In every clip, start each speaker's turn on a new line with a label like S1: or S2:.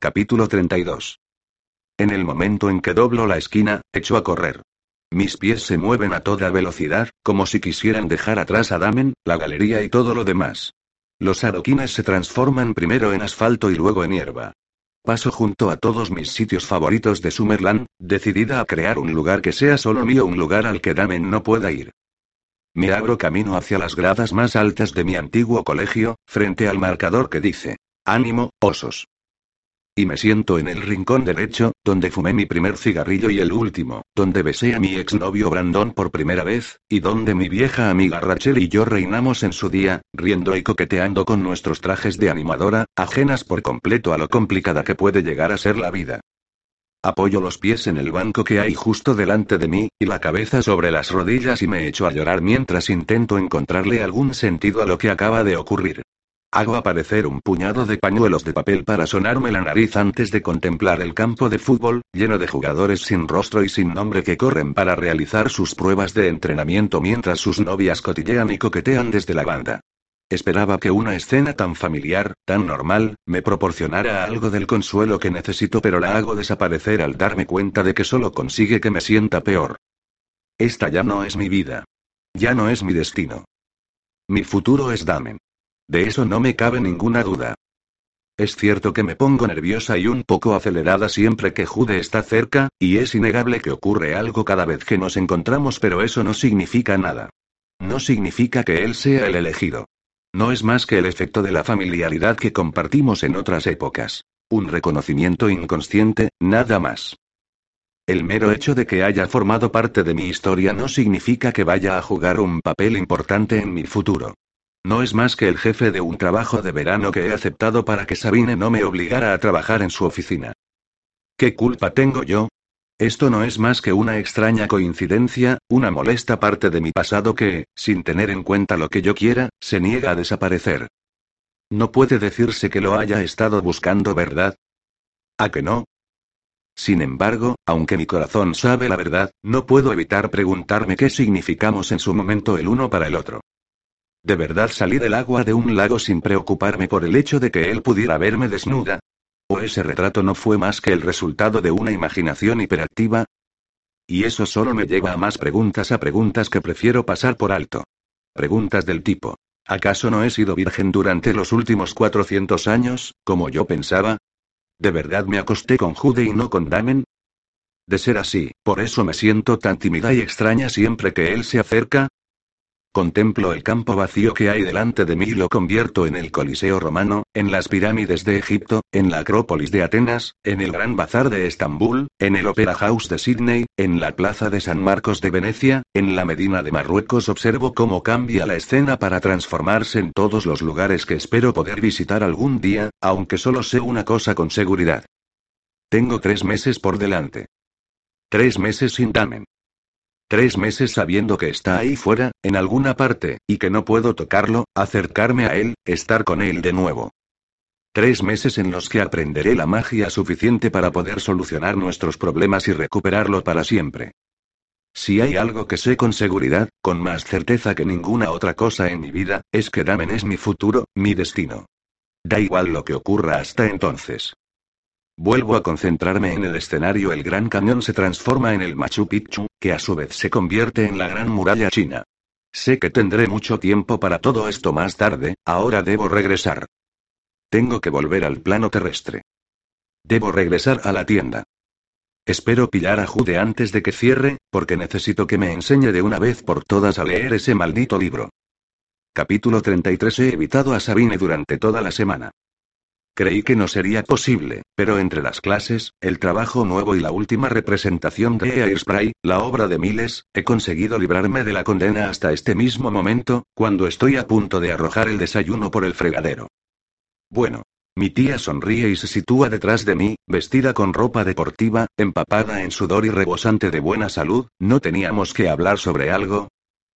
S1: Capítulo 32. En el momento en que doblo la esquina, echo a correr. Mis pies se mueven a toda velocidad, como si quisieran dejar atrás a Damen, la galería y todo lo demás. Los adoquines se transforman primero en asfalto y luego en hierba. Paso junto a todos mis sitios favoritos de Summerland, decidida a crear un lugar que sea solo mío, un lugar al que Damen no pueda ir. Me abro camino hacia las gradas más altas de mi antiguo colegio, frente al marcador que dice, Ánimo, osos. Y me siento en el rincón derecho, donde fumé mi primer cigarrillo y el último, donde besé a mi exnovio Brandon por primera vez, y donde mi vieja amiga Rachel y yo reinamos en su día, riendo y coqueteando con nuestros trajes de animadora, ajenas por completo a lo complicada que puede llegar a ser la vida. Apoyo los pies en el banco que hay justo delante de mí, y la cabeza sobre las rodillas y me echo a llorar mientras intento encontrarle algún sentido a lo que acaba de ocurrir. Hago aparecer un puñado de pañuelos de papel para sonarme la nariz antes de contemplar el campo de fútbol, lleno de jugadores sin rostro y sin nombre que corren para realizar sus pruebas de entrenamiento mientras sus novias cotillean y coquetean desde la banda. Esperaba que una escena tan familiar, tan normal, me proporcionara algo del consuelo que necesito, pero la hago desaparecer al darme cuenta de que solo consigue que me sienta peor. Esta ya no es mi vida. Ya no es mi destino. Mi futuro es Damen. De eso no me cabe ninguna duda. Es cierto que me pongo nerviosa y un poco acelerada siempre que Jude está cerca, y es innegable que ocurre algo cada vez que nos encontramos, pero eso no significa nada. No significa que él sea el elegido. No es más que el efecto de la familiaridad que compartimos en otras épocas. Un reconocimiento inconsciente, nada más. El mero hecho de que haya formado parte de mi historia no significa que vaya a jugar un papel importante en mi futuro. No es más que el jefe de un trabajo de verano que he aceptado para que Sabine no me obligara a trabajar en su oficina. ¿Qué culpa tengo yo? Esto no es más que una extraña coincidencia, una molesta parte de mi pasado que, sin tener en cuenta lo que yo quiera, se niega a desaparecer. No puede decirse que lo haya estado buscando, ¿verdad? ¿A que no? Sin embargo, aunque mi corazón sabe la verdad, no puedo evitar preguntarme qué significamos en su momento el uno para el otro. ¿De verdad salí del agua de un lago sin preocuparme por el hecho de que él pudiera verme desnuda? ¿O ese retrato no fue más que el resultado de una imaginación hiperactiva? Y eso solo me lleva a más preguntas a preguntas que prefiero pasar por alto. Preguntas del tipo, ¿acaso no he sido virgen durante los últimos 400 años, como yo pensaba? ¿De verdad me acosté con Jude y no con Damen? De ser así, por eso me siento tan tímida y extraña siempre que él se acerca, Contemplo el campo vacío que hay delante de mí y lo convierto en el Coliseo romano, en las pirámides de Egipto, en la Acrópolis de Atenas, en el Gran Bazar de Estambul, en el Opera House de Sydney, en la Plaza de San Marcos de Venecia, en la Medina de Marruecos. Observo cómo cambia la escena para transformarse en todos los lugares que espero poder visitar algún día, aunque solo sé una cosa con seguridad. Tengo tres meses por delante. Tres meses sin Damen. Tres meses sabiendo que está ahí fuera, en alguna parte, y que no puedo tocarlo, acercarme a él, estar con él de nuevo. Tres meses en los que aprenderé la magia suficiente para poder solucionar nuestros problemas y recuperarlo para siempre. Si hay algo que sé con seguridad, con más certeza que ninguna otra cosa en mi vida, es que Damen es mi futuro, mi destino. Da igual lo que ocurra hasta entonces. Vuelvo a concentrarme en el escenario. El Gran Cañón se transforma en el Machu Picchu, que a su vez se convierte en la Gran Muralla China. Sé que tendré mucho tiempo para todo esto más tarde, ahora debo regresar. Tengo que volver al plano terrestre. Debo regresar a la tienda. Espero pillar a Jude antes de que cierre, porque necesito que me enseñe de una vez por todas a leer ese maldito libro. Capítulo 33 He evitado a Sabine durante toda la semana. Creí que no sería posible, pero entre las clases, el trabajo nuevo y la última representación de Airspray, la obra de Miles, he conseguido librarme de la condena hasta este mismo momento, cuando estoy a punto de arrojar el desayuno por el fregadero. Bueno. Mi tía sonríe y se sitúa detrás de mí, vestida con ropa deportiva, empapada en sudor y rebosante de buena salud, ¿no teníamos que hablar sobre algo?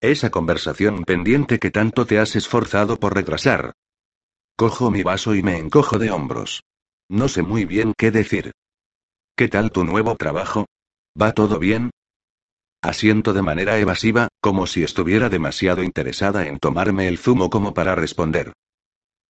S1: Esa conversación pendiente que tanto te has esforzado por retrasar. Cojo mi vaso y me encojo de hombros. No sé muy bien qué decir. ¿Qué tal tu nuevo trabajo? ¿Va todo bien? Asiento de manera evasiva, como si estuviera demasiado interesada en tomarme el zumo como para responder.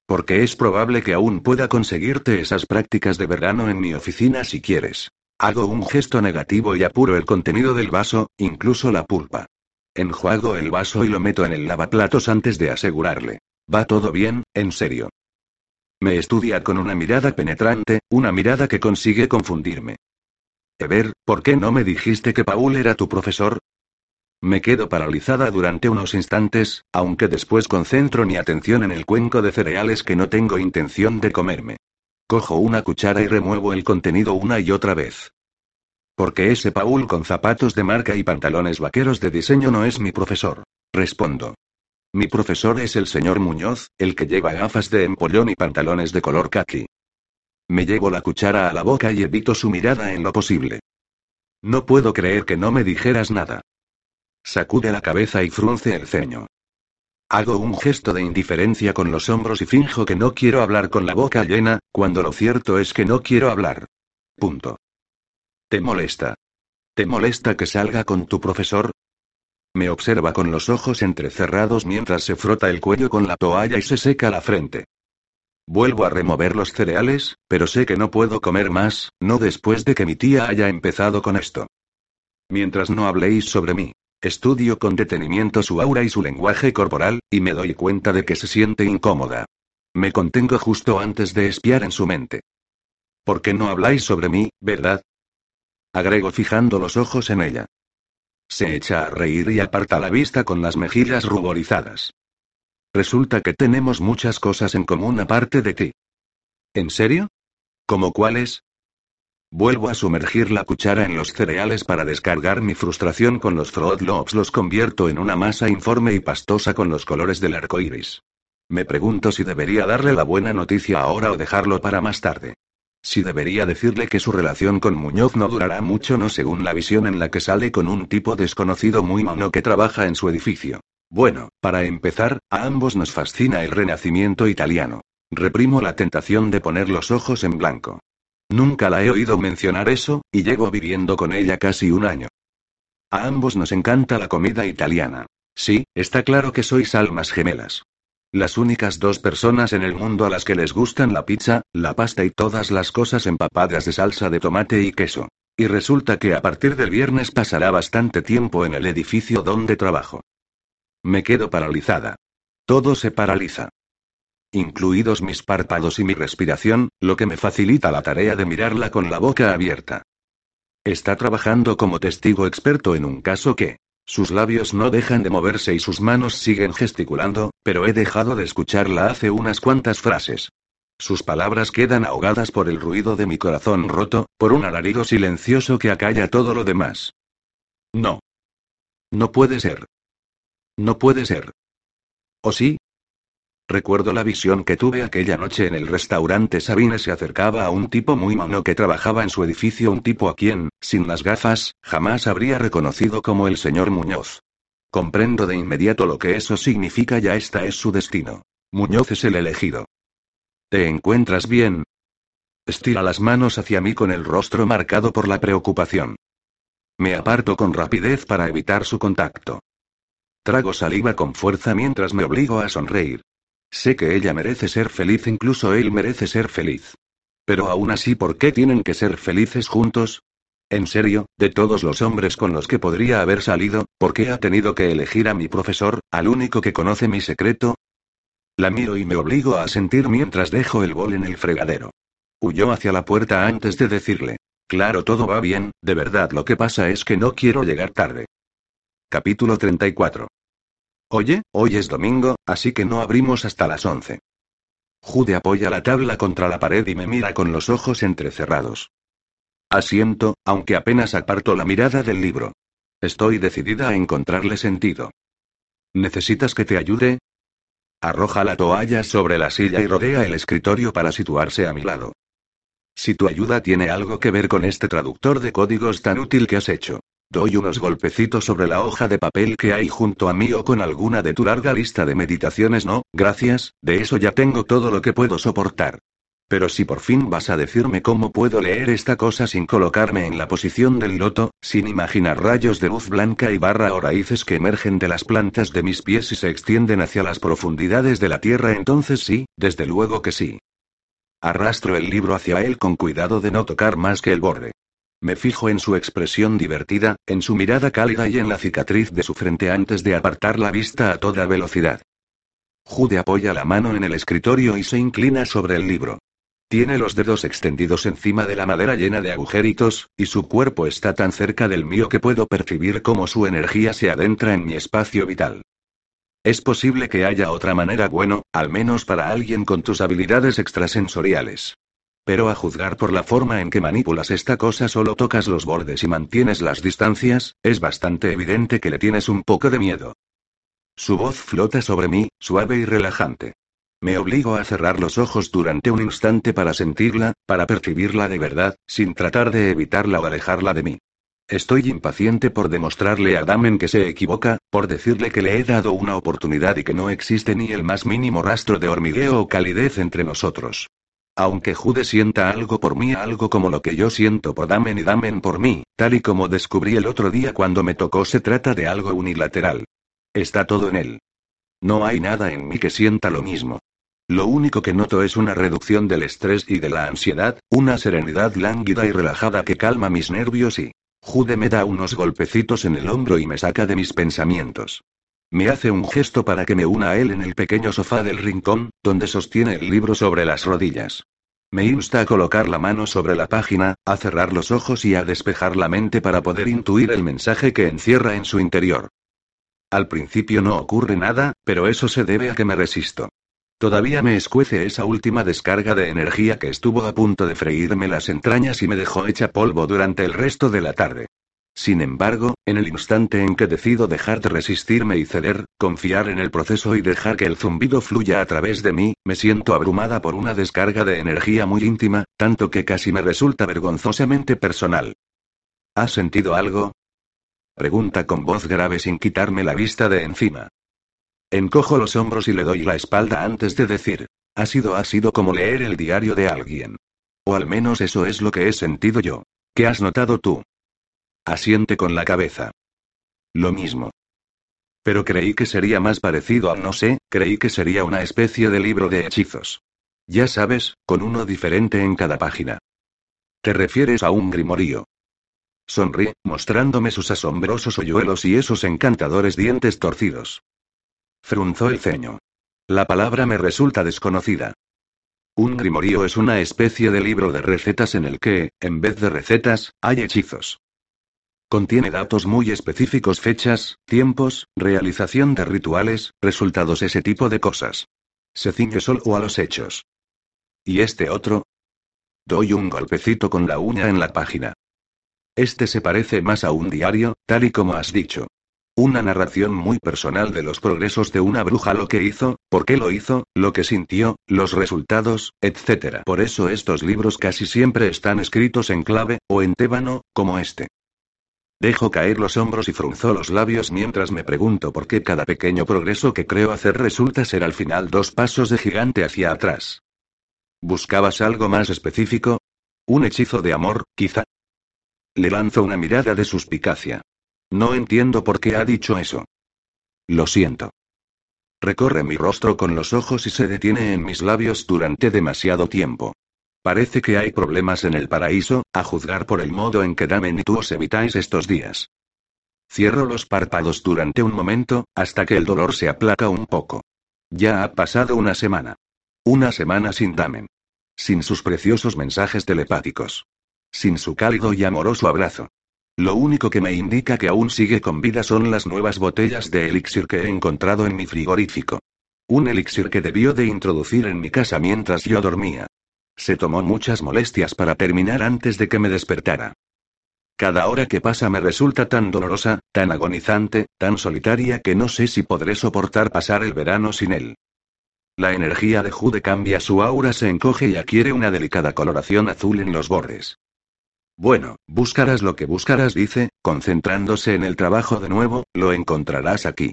S1: Porque es probable que aún pueda conseguirte esas prácticas de verano en mi oficina si quieres. Hago un gesto negativo y apuro el contenido del vaso, incluso la pulpa. Enjuago el vaso y lo meto en el lavaplatos antes de asegurarle. Va todo bien, en serio. Me estudia con una mirada penetrante, una mirada que consigue confundirme. Ever, ¿por qué no me dijiste que Paul era tu profesor? Me quedo paralizada durante unos instantes, aunque después concentro mi atención en el cuenco de cereales que no tengo intención de comerme. Cojo una cuchara y remuevo el contenido una y otra vez. Porque ese Paul con zapatos de marca y pantalones vaqueros de diseño no es mi profesor. Respondo. Mi profesor es el señor Muñoz, el que lleva gafas de empollón y pantalones de color khaki. Me llevo la cuchara a la boca y evito su mirada en lo posible. No puedo creer que no me dijeras nada. Sacude la cabeza y frunce el ceño. Hago un gesto de indiferencia con los hombros y finjo que no quiero hablar con la boca llena, cuando lo cierto es que no quiero hablar. Punto. ¿Te molesta? ¿Te molesta que salga con tu profesor? Me observa con los ojos entrecerrados mientras se frota el cuello con la toalla y se seca la frente. Vuelvo a remover los cereales, pero sé que no puedo comer más, no después de que mi tía haya empezado con esto. Mientras no habléis sobre mí. Estudio con detenimiento su aura y su lenguaje corporal, y me doy cuenta de que se siente incómoda. Me contengo justo antes de espiar en su mente. ¿Por qué no habláis sobre mí, verdad? Agrego fijando los ojos en ella. Se echa a reír y aparta la vista con las mejillas ruborizadas. Resulta que tenemos muchas cosas en común aparte de ti. ¿En serio? ¿Como cuáles? Vuelvo a sumergir la cuchara en los cereales para descargar mi frustración con los Loops. Los convierto en una masa informe y pastosa con los colores del arco iris. Me pregunto si debería darle la buena noticia ahora o dejarlo para más tarde. Si debería decirle que su relación con Muñoz no durará mucho, no según la visión en la que sale con un tipo desconocido muy mono que trabaja en su edificio. Bueno, para empezar, a ambos nos fascina el renacimiento italiano. Reprimo la tentación de poner los ojos en blanco. Nunca la he oído mencionar eso, y llevo viviendo con ella casi un año. A ambos nos encanta la comida italiana. Sí, está claro que sois almas gemelas. Las únicas dos personas en el mundo a las que les gustan la pizza, la pasta y todas las cosas empapadas de salsa de tomate y queso. Y resulta que a partir del viernes pasará bastante tiempo en el edificio donde trabajo. Me quedo paralizada. Todo se paraliza incluidos mis párpados y mi respiración, lo que me facilita la tarea de mirarla con la boca abierta. Está trabajando como testigo experto en un caso que... Sus labios no dejan de moverse y sus manos siguen gesticulando, pero he dejado de escucharla hace unas cuantas frases. Sus palabras quedan ahogadas por el ruido de mi corazón roto, por un alarido silencioso que acalla todo lo demás. No. No puede ser. No puede ser. ¿O sí? Recuerdo la visión que tuve aquella noche en el restaurante. Sabine se acercaba a un tipo muy mono que trabajaba en su edificio, un tipo a quien, sin las gafas, jamás habría reconocido como el señor Muñoz. Comprendo de inmediato lo que eso significa, ya esta es su destino. Muñoz es el elegido. ¿Te encuentras bien? Estira las manos hacia mí con el rostro marcado por la preocupación. Me aparto con rapidez para evitar su contacto. Trago saliva con fuerza mientras me obligo a sonreír. Sé que ella merece ser feliz, incluso él merece ser feliz. Pero aún así, ¿por qué tienen que ser felices juntos? En serio, de todos los hombres con los que podría haber salido, ¿por qué ha tenido que elegir a mi profesor, al único que conoce mi secreto? La miro y me obligo a sentir mientras dejo el bol en el fregadero. Huyó hacia la puerta antes de decirle. Claro, todo va bien, de verdad lo que pasa es que no quiero llegar tarde. Capítulo 34. Oye, hoy es domingo, así que no abrimos hasta las once. Jude apoya la tabla contra la pared y me mira con los ojos entrecerrados. Asiento, aunque apenas aparto la mirada del libro. Estoy decidida a encontrarle sentido. ¿Necesitas que te ayude? Arroja la toalla sobre la silla y rodea el escritorio para situarse a mi lado. Si tu ayuda tiene algo que ver con este traductor de códigos tan útil que has hecho. Doy unos golpecitos sobre la hoja de papel que hay junto a mí o con alguna de tu larga lista de meditaciones. No, gracias, de eso ya tengo todo lo que puedo soportar. Pero si por fin vas a decirme cómo puedo leer esta cosa sin colocarme en la posición del loto, sin imaginar rayos de luz blanca y barra o raíces que emergen de las plantas de mis pies y se extienden hacia las profundidades de la tierra, entonces sí, desde luego que sí. Arrastro el libro hacia él con cuidado de no tocar más que el borde. Me fijo en su expresión divertida, en su mirada cálida y en la cicatriz de su frente antes de apartar la vista a toda velocidad. Jude apoya la mano en el escritorio y se inclina sobre el libro. Tiene los dedos extendidos encima de la madera llena de agujeritos, y su cuerpo está tan cerca del mío que puedo percibir cómo su energía se adentra en mi espacio vital. Es posible que haya otra manera bueno, al menos para alguien con tus habilidades extrasensoriales. Pero a juzgar por la forma en que manipulas esta cosa solo tocas los bordes y mantienes las distancias, es bastante evidente que le tienes un poco de miedo. Su voz flota sobre mí, suave y relajante. Me obligo a cerrar los ojos durante un instante para sentirla, para percibirla de verdad, sin tratar de evitarla o alejarla de mí. Estoy impaciente por demostrarle a Damen que se equivoca, por decirle que le he dado una oportunidad y que no existe ni el más mínimo rastro de hormigueo o calidez entre nosotros. Aunque Jude sienta algo por mí, algo como lo que yo siento por Damen y Damen por mí, tal y como descubrí el otro día cuando me tocó, se trata de algo unilateral. Está todo en él. No hay nada en mí que sienta lo mismo. Lo único que noto es una reducción del estrés y de la ansiedad, una serenidad lánguida y relajada que calma mis nervios y... Jude me da unos golpecitos en el hombro y me saca de mis pensamientos. Me hace un gesto para que me una a él en el pequeño sofá del rincón, donde sostiene el libro sobre las rodillas. Me insta a colocar la mano sobre la página, a cerrar los ojos y a despejar la mente para poder intuir el mensaje que encierra en su interior. Al principio no ocurre nada, pero eso se debe a que me resisto. Todavía me escuece esa última descarga de energía que estuvo a punto de freírme las entrañas y me dejó hecha polvo durante el resto de la tarde. Sin embargo, en el instante en que decido dejar de resistirme y ceder, confiar en el proceso y dejar que el zumbido fluya a través de mí, me siento abrumada por una descarga de energía muy íntima, tanto que casi me resulta vergonzosamente personal. ¿Has sentido algo? Pregunta con voz grave sin quitarme la vista de encima. Encojo los hombros y le doy la espalda antes de decir. Ha sido ha sido como leer el diario de alguien. O al menos eso es lo que he sentido yo. ¿Qué has notado tú? Asiente con la cabeza. Lo mismo. Pero creí que sería más parecido al no sé, creí que sería una especie de libro de hechizos. Ya sabes, con uno diferente en cada página. ¿Te refieres a un grimorío? Sonríe, mostrándome sus asombrosos hoyuelos y esos encantadores dientes torcidos. Frunzó el ceño. La palabra me resulta desconocida. Un grimorío es una especie de libro de recetas en el que, en vez de recetas, hay hechizos. Contiene datos muy específicos, fechas, tiempos, realización de rituales, resultados, ese tipo de cosas. Se ciñe solo a los hechos. ¿Y este otro? Doy un golpecito con la uña en la página. Este se parece más a un diario, tal y como has dicho. Una narración muy personal de los progresos de una bruja, lo que hizo, por qué lo hizo, lo que sintió, los resultados, etc. Por eso estos libros casi siempre están escritos en clave, o en tébano, como este. Dejo caer los hombros y frunzo los labios mientras me pregunto por qué cada pequeño progreso que creo hacer resulta ser al final dos pasos de gigante hacia atrás. ¿Buscabas algo más específico? ¿Un hechizo de amor, quizá? Le lanzo una mirada de suspicacia. No entiendo por qué ha dicho eso. Lo siento. Recorre mi rostro con los ojos y se detiene en mis labios durante demasiado tiempo. Parece que hay problemas en el paraíso, a juzgar por el modo en que Damen y tú os evitáis estos días. Cierro los párpados durante un momento, hasta que el dolor se aplaca un poco. Ya ha pasado una semana. Una semana sin Damen. Sin sus preciosos mensajes telepáticos. Sin su cálido y amoroso abrazo. Lo único que me indica que aún sigue con vida son las nuevas botellas de elixir que he encontrado en mi frigorífico. Un elixir que debió de introducir en mi casa mientras yo dormía. Se tomó muchas molestias para terminar antes de que me despertara. Cada hora que pasa me resulta tan dolorosa, tan agonizante, tan solitaria que no sé si podré soportar pasar el verano sin él. La energía de Jude cambia, su aura se encoge y adquiere una delicada coloración azul en los bordes. Bueno, buscarás lo que buscarás, dice, concentrándose en el trabajo de nuevo, lo encontrarás aquí.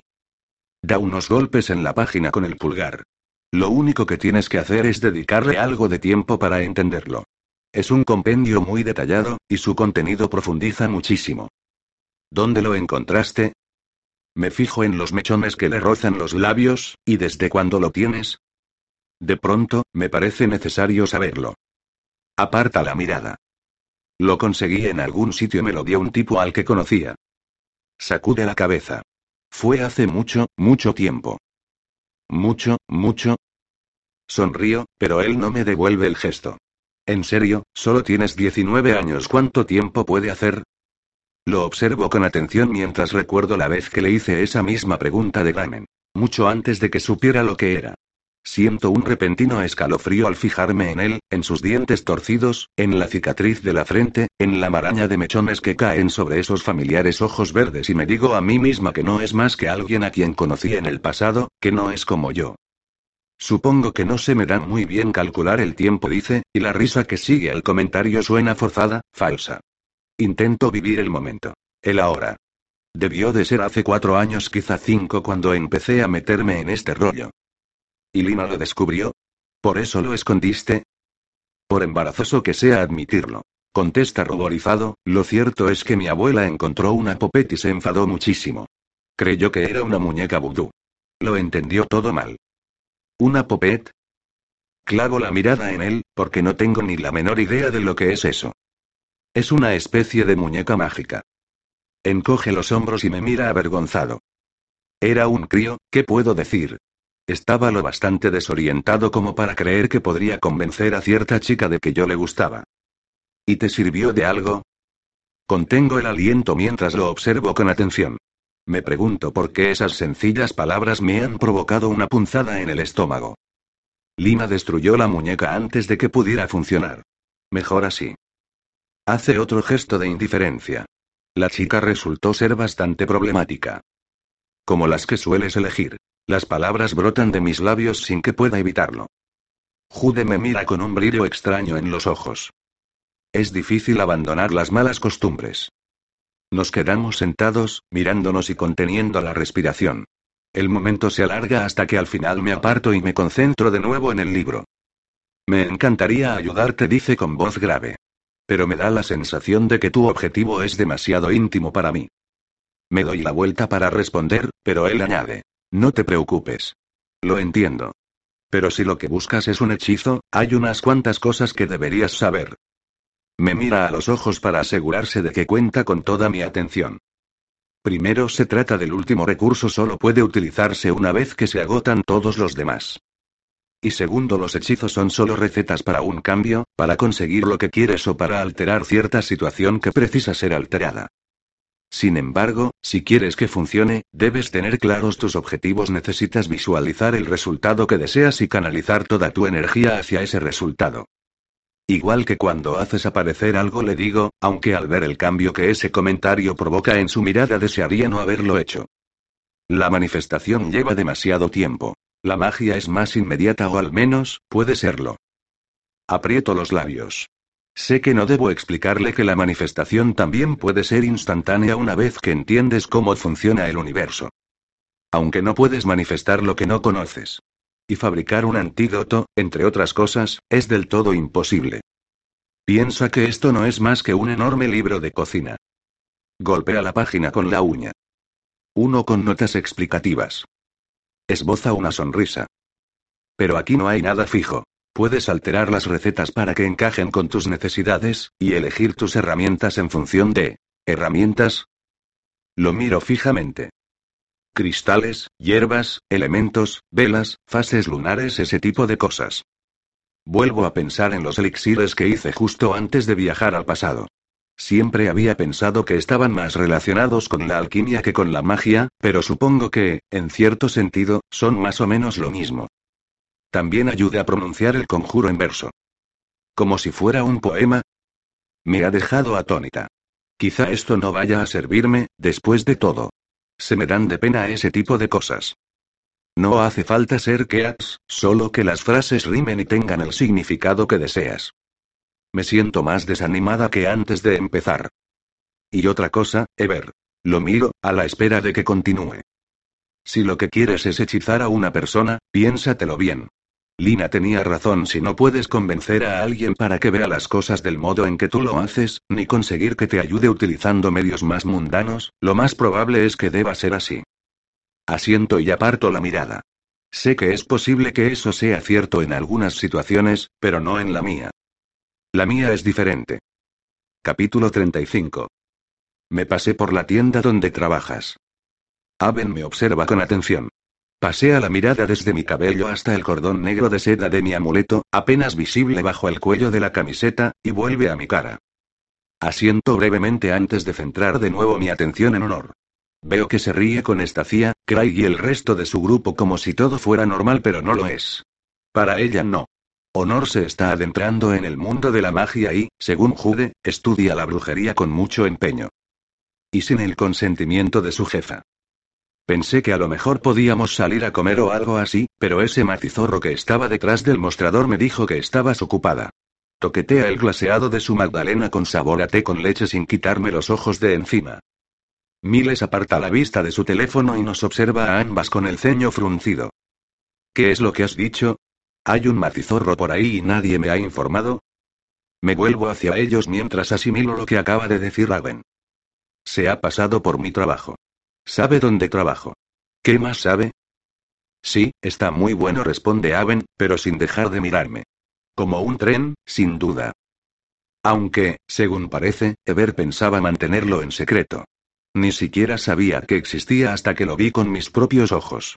S1: Da unos golpes en la página con el pulgar. Lo único que tienes que hacer es dedicarle algo de tiempo para entenderlo. Es un compendio muy detallado, y su contenido profundiza muchísimo. ¿Dónde lo encontraste? Me fijo en los mechones que le rozan los labios, ¿y desde cuándo lo tienes? De pronto, me parece necesario saberlo. Aparta la mirada. Lo conseguí en algún sitio, me lo dio un tipo al que conocía. Sacude la cabeza. Fue hace mucho, mucho tiempo. Mucho, mucho. Sonrío, pero él no me devuelve el gesto. En serio, solo tienes 19 años. ¿Cuánto tiempo puede hacer? Lo observo con atención mientras recuerdo la vez que le hice esa misma pregunta de Gramen. Mucho antes de que supiera lo que era. Siento un repentino escalofrío al fijarme en él, en sus dientes torcidos, en la cicatriz de la frente, en la maraña de mechones que caen sobre esos familiares ojos verdes y me digo a mí misma que no es más que alguien a quien conocí en el pasado, que no es como yo. Supongo que no se me da muy bien calcular el tiempo, dice, y la risa que sigue al comentario suena forzada, falsa. Intento vivir el momento. El ahora. Debió de ser hace cuatro años, quizá cinco, cuando empecé a meterme en este rollo. ¿Y Lina lo descubrió? ¿Por eso lo escondiste? Por embarazoso que sea admitirlo. Contesta ruborizado, lo cierto es que mi abuela encontró una popet y se enfadó muchísimo. Creyó que era una muñeca vudú. Lo entendió todo mal. ¿Una popet? Clavo la mirada en él, porque no tengo ni la menor idea de lo que es eso. Es una especie de muñeca mágica. Encoge los hombros y me mira avergonzado. Era un crío, ¿qué puedo decir? Estaba lo bastante desorientado como para creer que podría convencer a cierta chica de que yo le gustaba. ¿Y te sirvió de algo? Contengo el aliento mientras lo observo con atención. Me pregunto por qué esas sencillas palabras me han provocado una punzada en el estómago. Lima destruyó la muñeca antes de que pudiera funcionar. Mejor así. Hace otro gesto de indiferencia. La chica resultó ser bastante problemática. Como las que sueles elegir. Las palabras brotan de mis labios sin que pueda evitarlo. Jude me mira con un brillo extraño en los ojos. Es difícil abandonar las malas costumbres. Nos quedamos sentados, mirándonos y conteniendo la respiración. El momento se alarga hasta que al final me aparto y me concentro de nuevo en el libro. Me encantaría ayudarte, dice con voz grave. Pero me da la sensación de que tu objetivo es demasiado íntimo para mí. Me doy la vuelta para responder, pero él añade. No te preocupes. Lo entiendo. Pero si lo que buscas es un hechizo, hay unas cuantas cosas que deberías saber. Me mira a los ojos para asegurarse de que cuenta con toda mi atención. Primero se trata del último recurso, solo puede utilizarse una vez que se agotan todos los demás. Y segundo, los hechizos son solo recetas para un cambio, para conseguir lo que quieres o para alterar cierta situación que precisa ser alterada. Sin embargo, si quieres que funcione, debes tener claros tus objetivos, necesitas visualizar el resultado que deseas y canalizar toda tu energía hacia ese resultado. Igual que cuando haces aparecer algo le digo, aunque al ver el cambio que ese comentario provoca en su mirada desearía no haberlo hecho. La manifestación lleva demasiado tiempo. La magia es más inmediata o al menos, puede serlo. Aprieto los labios. Sé que no debo explicarle que la manifestación también puede ser instantánea una vez que entiendes cómo funciona el universo. Aunque no puedes manifestar lo que no conoces. Y fabricar un antídoto, entre otras cosas, es del todo imposible. Piensa que esto no es más que un enorme libro de cocina. Golpea la página con la uña. Uno con notas explicativas. Esboza una sonrisa. Pero aquí no hay nada fijo. Puedes alterar las recetas para que encajen con tus necesidades, y elegir tus herramientas en función de... ¿Herramientas? Lo miro fijamente. Cristales, hierbas, elementos, velas, fases lunares, ese tipo de cosas. Vuelvo a pensar en los elixires que hice justo antes de viajar al pasado. Siempre había pensado que estaban más relacionados con la alquimia que con la magia, pero supongo que, en cierto sentido, son más o menos lo mismo. También ayude a pronunciar el conjuro en verso. Como si fuera un poema. Me ha dejado atónita. Quizá esto no vaya a servirme, después de todo. Se me dan de pena ese tipo de cosas. No hace falta ser Keats, solo que las frases rimen y tengan el significado que deseas. Me siento más desanimada que antes de empezar. Y otra cosa, Ever. Lo miro, a la espera de que continúe. Si lo que quieres es hechizar a una persona, piénsatelo bien. Lina tenía razón si no puedes convencer a alguien para que vea las cosas del modo en que tú lo haces, ni conseguir que te ayude utilizando medios más mundanos, lo más probable es que deba ser así. Asiento y aparto la mirada. Sé que es posible que eso sea cierto en algunas situaciones, pero no en la mía. La mía es diferente. Capítulo 35. Me pasé por la tienda donde trabajas. Aben me observa con atención. Pasea la mirada desde mi cabello hasta el cordón negro de seda de mi amuleto, apenas visible bajo el cuello de la camiseta, y vuelve a mi cara. Asiento brevemente antes de centrar de nuevo mi atención en Honor. Veo que se ríe con Estacia, Craig y el resto de su grupo como si todo fuera normal, pero no lo es. Para ella no. Honor se está adentrando en el mundo de la magia y, según Jude, estudia la brujería con mucho empeño. Y sin el consentimiento de su jefa. Pensé que a lo mejor podíamos salir a comer o algo así, pero ese matizorro que estaba detrás del mostrador me dijo que estabas ocupada. Toquetea el glaseado de su magdalena con sabor a té con leche sin quitarme los ojos de encima. Miles aparta la vista de su teléfono y nos observa a ambas con el ceño fruncido. ¿Qué es lo que has dicho? ¿Hay un matizorro por ahí y nadie me ha informado? Me vuelvo hacia ellos mientras asimilo lo que acaba de decir Raven. Se ha pasado por mi trabajo. ¿Sabe dónde trabajo? ¿Qué más sabe? Sí, está muy bueno, responde Aven, pero sin dejar de mirarme. Como un tren, sin duda. Aunque, según parece, Ever pensaba mantenerlo en secreto. Ni siquiera sabía que existía hasta que lo vi con mis propios ojos.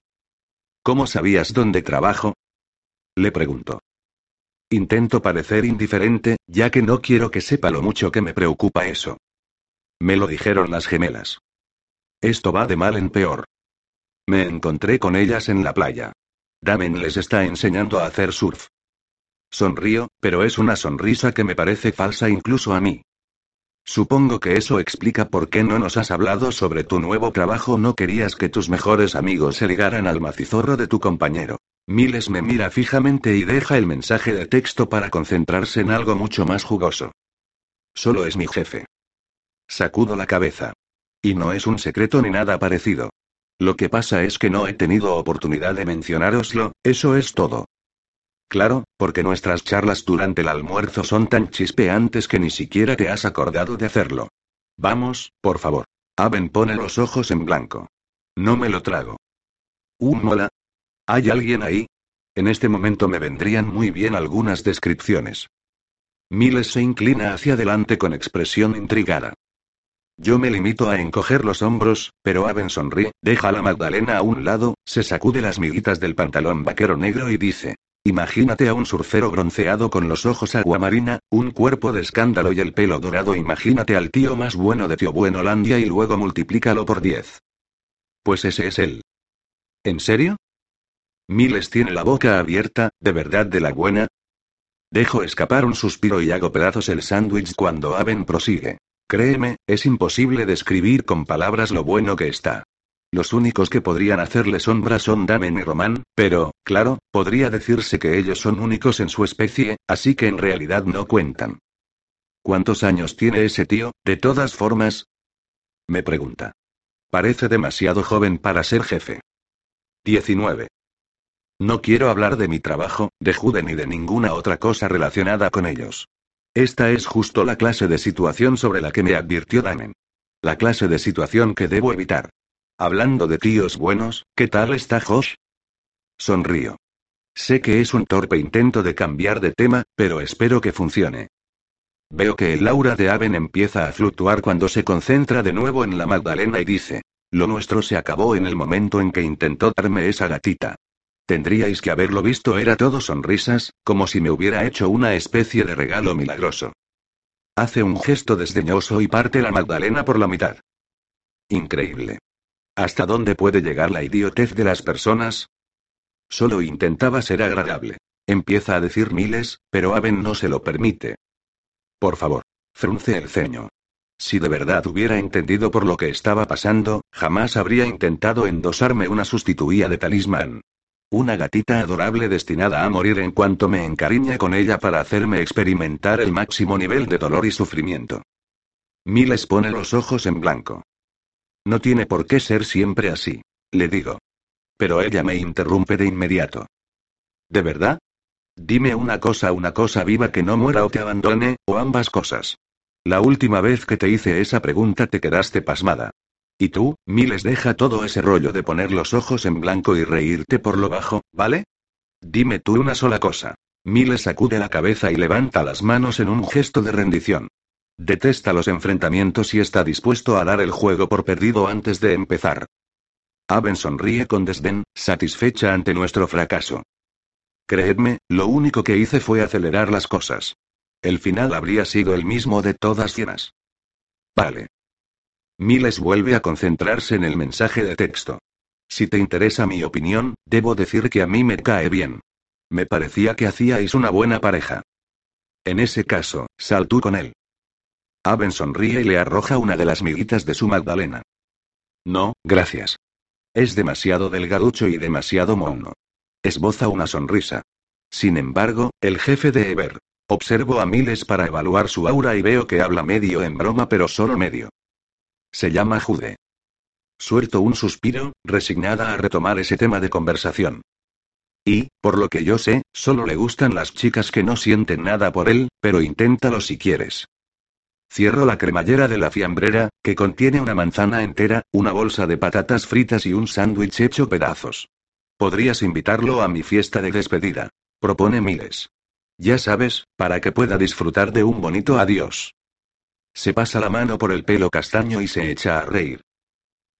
S1: ¿Cómo sabías dónde trabajo? Le pregunto. Intento parecer indiferente, ya que no quiero que sepa lo mucho que me preocupa eso. Me lo dijeron las gemelas. Esto va de mal en peor. Me encontré con ellas en la playa. Damen les está enseñando a hacer surf. Sonrío, pero es una sonrisa que me parece falsa incluso a mí. Supongo que eso explica por qué no nos has hablado sobre tu nuevo trabajo. No querías que tus mejores amigos se ligaran al macizorro de tu compañero. Miles me mira fijamente y deja el mensaje de texto para concentrarse en algo mucho más jugoso. Solo es mi jefe. Sacudo la cabeza. Y no es un secreto ni nada parecido. Lo que pasa es que no he tenido oportunidad de mencionároslo, eso es todo. Claro, porque nuestras charlas durante el almuerzo son tan chispeantes que ni siquiera te has acordado de hacerlo. Vamos, por favor. Aben pone los ojos en blanco. No me lo trago. Un mola, ¿Hay alguien ahí? En este momento me vendrían muy bien algunas descripciones. Miles se inclina hacia adelante con expresión intrigada. Yo me limito a encoger los hombros, pero Aben sonríe, deja a la Magdalena a un lado, se sacude las miguitas del pantalón vaquero negro y dice: Imagínate a un surfero bronceado con los ojos aguamarina, un cuerpo de escándalo y el pelo dorado. Imagínate al tío más bueno de Tío Buenolandia y luego multiplícalo por diez. Pues ese es él. ¿En serio? Miles tiene la boca abierta, ¿de verdad de la buena? Dejo escapar un suspiro y hago pedazos el sándwich cuando Aben prosigue. Créeme, es imposible describir con palabras lo bueno que está. Los únicos que podrían hacerle sombra son Damen y Román, pero, claro, podría decirse que ellos son únicos en su especie, así que en realidad no cuentan. ¿Cuántos años tiene ese tío, de todas formas? Me pregunta. Parece demasiado joven para ser jefe. 19. No quiero hablar de mi trabajo, de Jude ni de ninguna otra cosa relacionada con ellos. Esta es justo la clase de situación sobre la que me advirtió Damen. La clase de situación que debo evitar. Hablando de tíos buenos, ¿qué tal está Josh? Sonrío. Sé que es un torpe intento de cambiar de tema, pero espero que funcione. Veo que el aura de Aven empieza a fluctuar cuando se concentra de nuevo en la Magdalena y dice, lo nuestro se acabó en el momento en que intentó darme esa gatita. Tendríais que haberlo visto, era todo sonrisas, como si me hubiera hecho una especie de regalo milagroso. Hace un gesto desdeñoso y parte la Magdalena por la mitad. Increíble. ¿Hasta dónde puede llegar la idiotez de las personas? Solo intentaba ser agradable. Empieza a decir miles, pero Aben no se lo permite. Por favor. Frunce el ceño. Si de verdad hubiera entendido por lo que estaba pasando, jamás habría intentado endosarme una sustituía de talismán. Una gatita adorable destinada a morir en cuanto me encariñe con ella para hacerme experimentar el máximo nivel de dolor y sufrimiento. Miles pone los ojos en blanco. No tiene por qué ser siempre así, le digo. Pero ella me interrumpe de inmediato. ¿De verdad? Dime una cosa, una cosa viva que no muera o te abandone, o ambas cosas. La última vez que te hice esa pregunta te quedaste pasmada. Y tú, Miles, deja todo ese rollo de poner los ojos en blanco y reírte por lo bajo, ¿vale? Dime tú una sola cosa. Miles sacude la cabeza y levanta las manos en un gesto de rendición. Detesta los enfrentamientos y está dispuesto a dar el juego por perdido antes de empezar. Aben sonríe con desdén, satisfecha ante nuestro fracaso. Creedme, lo único que hice fue acelerar las cosas. El final habría sido el mismo de todas llenas. Vale. Miles vuelve a concentrarse en el mensaje de texto. Si te interesa mi opinión, debo decir que a mí me cae bien. Me parecía que hacíais una buena pareja. En ese caso, sal tú con él. Aben sonríe y le arroja una de las miguitas de su Magdalena. No, gracias. Es demasiado delgaducho y demasiado mono. Esboza una sonrisa. Sin embargo, el jefe de Ever. Observo a Miles para evaluar su aura y veo que habla medio en broma pero solo medio. Se llama Jude. Suelto un suspiro, resignada a retomar ese tema de conversación. Y, por lo que yo sé, solo le gustan las chicas que no sienten nada por él, pero inténtalo si quieres. Cierro la cremallera de la fiambrera, que contiene una manzana entera, una bolsa de patatas fritas y un sándwich hecho pedazos. Podrías invitarlo a mi fiesta de despedida. Propone Miles. Ya sabes, para que pueda disfrutar de un bonito adiós. Se pasa la mano por el pelo castaño y se echa a reír.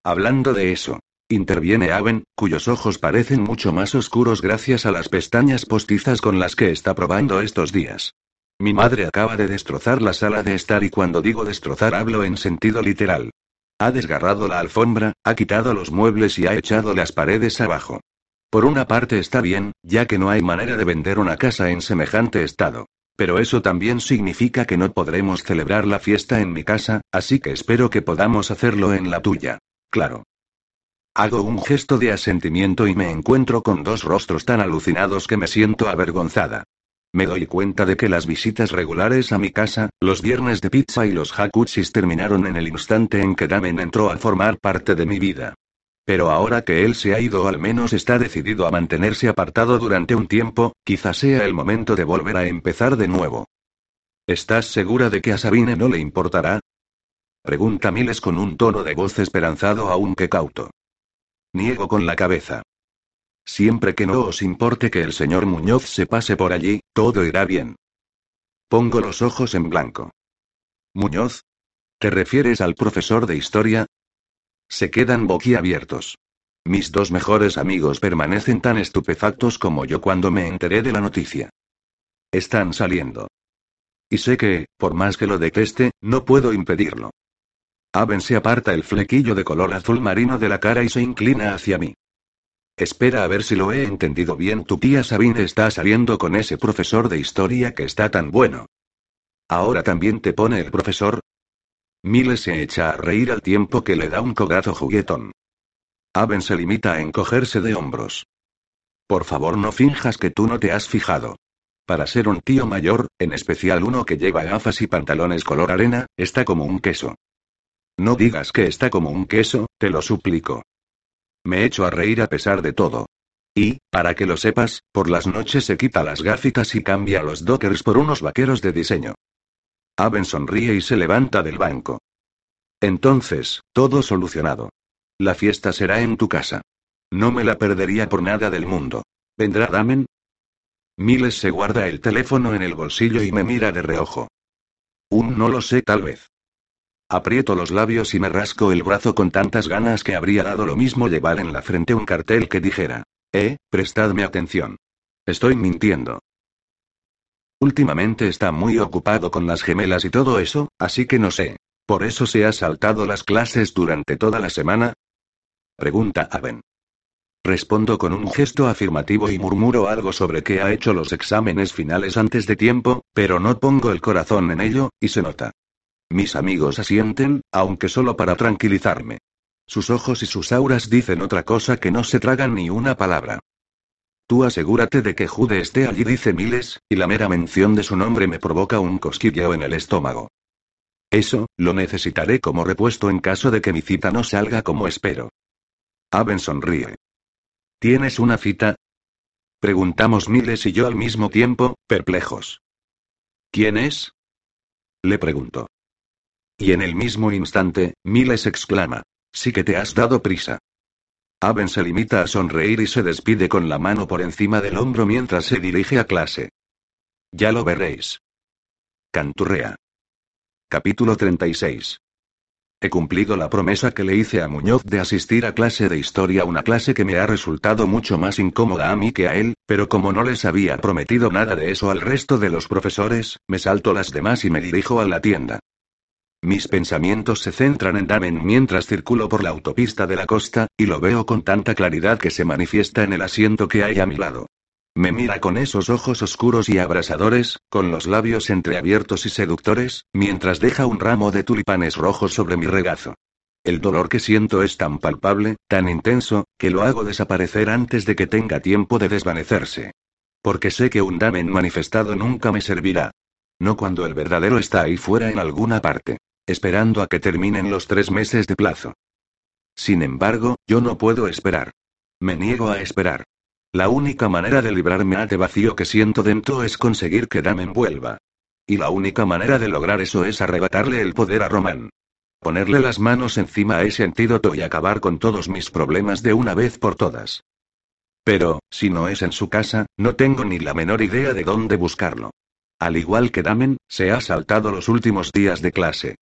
S1: Hablando de eso, interviene Aven, cuyos ojos parecen mucho más oscuros gracias a las pestañas postizas con las que está probando estos días. Mi madre acaba de destrozar la sala de estar y cuando digo destrozar hablo en sentido literal. Ha desgarrado la alfombra, ha quitado los muebles y ha echado las paredes abajo. Por una parte está bien, ya que no hay manera de vender una casa en semejante estado. Pero eso también significa que no podremos celebrar la fiesta en mi casa, así que espero que podamos hacerlo en la tuya. Claro. Hago un gesto de asentimiento y me encuentro con dos rostros tan alucinados que me siento avergonzada. Me doy cuenta de que las visitas regulares a mi casa, los viernes de pizza y los jacuzzis terminaron en el instante en que Damen entró a formar parte de mi vida. Pero ahora que él se ha ido al menos está decidido a mantenerse apartado durante un tiempo, quizás sea el momento de volver a empezar de nuevo. ¿Estás segura de que a Sabine no le importará? Pregunta Miles con un tono de voz esperanzado aunque cauto. Niego con la cabeza. Siempre que no os importe que el señor Muñoz se pase por allí, todo irá bien. Pongo los ojos en blanco. ¿Muñoz? ¿Te refieres al profesor de historia? Se quedan boquiabiertos. Mis dos mejores amigos permanecen tan estupefactos como yo cuando me enteré de la noticia. Están saliendo. Y sé que, por más que lo deteste, no puedo impedirlo. Aben se aparta el flequillo de color azul marino de la cara y se inclina hacia mí. Espera a ver si lo he entendido bien. Tu tía Sabine está saliendo con ese profesor de historia que está tan bueno. ¿Ahora también te pone el profesor? Miles se echa a reír al tiempo que le da un cogazo juguetón. Aben se limita a encogerse de hombros. Por favor no finjas que tú no te has fijado. Para ser un tío mayor, en especial uno que lleva gafas y pantalones color arena, está como un queso. No digas que está como un queso, te lo suplico. Me echo a reír a pesar de todo. Y, para que lo sepas, por las noches se quita las gafitas y cambia los dockers por unos vaqueros de diseño. Aben sonríe y se levanta del banco. Entonces, todo solucionado. La fiesta será en tu casa. No me la perdería por nada del mundo. ¿Vendrá Damen? Miles se guarda el teléfono en el bolsillo y me mira de reojo. Un no lo sé tal vez. Aprieto los labios y me rasco el brazo con tantas ganas que habría dado lo mismo llevar en la frente un cartel que dijera, eh, prestadme atención. Estoy mintiendo. Últimamente está muy ocupado con las gemelas y todo eso, así que no sé. ¿Por eso se ha saltado las clases durante toda la semana? Pregunta Aben. Respondo con un gesto afirmativo y murmuro algo sobre que ha hecho los exámenes finales antes de tiempo, pero no pongo el corazón en ello, y se nota. Mis amigos asienten, aunque solo para tranquilizarme. Sus ojos y sus auras dicen otra cosa que no se tragan ni una palabra. Tú asegúrate de que Jude esté allí, dice Miles, y la mera mención de su nombre me provoca un cosquilleo en el estómago. Eso, lo necesitaré como repuesto en caso de que mi cita no salga como espero. Aben sonríe. ¿Tienes una cita? Preguntamos Miles y yo al mismo tiempo, perplejos. ¿Quién es? Le pregunto. Y en el mismo instante, Miles exclama. Sí que te has dado prisa. Aben se limita a sonreír y se despide con la mano por encima del hombro mientras se dirige a clase. Ya lo veréis. Canturrea. Capítulo 36. He cumplido la promesa que le hice a Muñoz de asistir a clase de historia, una clase que me ha resultado mucho más incómoda a mí que a él, pero como no les había prometido nada de eso al resto de los profesores, me salto las demás y me dirijo a la tienda. Mis pensamientos se centran en Damen mientras circulo por la autopista de la costa, y lo veo con tanta claridad que se manifiesta en el asiento que hay a mi lado. Me mira con esos ojos oscuros y abrasadores, con los labios entreabiertos y seductores, mientras deja un ramo de tulipanes rojos sobre mi regazo. El dolor que siento es tan palpable, tan intenso, que lo hago desaparecer antes de que tenga tiempo de desvanecerse. Porque sé que un damen manifestado nunca me servirá. No cuando el verdadero está ahí fuera en alguna parte esperando a que terminen los tres meses de plazo. Sin embargo, yo no puedo esperar. Me niego a esperar. La única manera de librarme a de vacío que siento dentro es conseguir que Damen vuelva. Y la única manera de lograr eso es arrebatarle el poder a Román. Ponerle las manos encima a ese antídoto y acabar con todos mis problemas de una vez por todas. Pero, si no es en su casa, no tengo ni la menor idea de dónde buscarlo. Al igual que Damen, se ha saltado los últimos días de clase.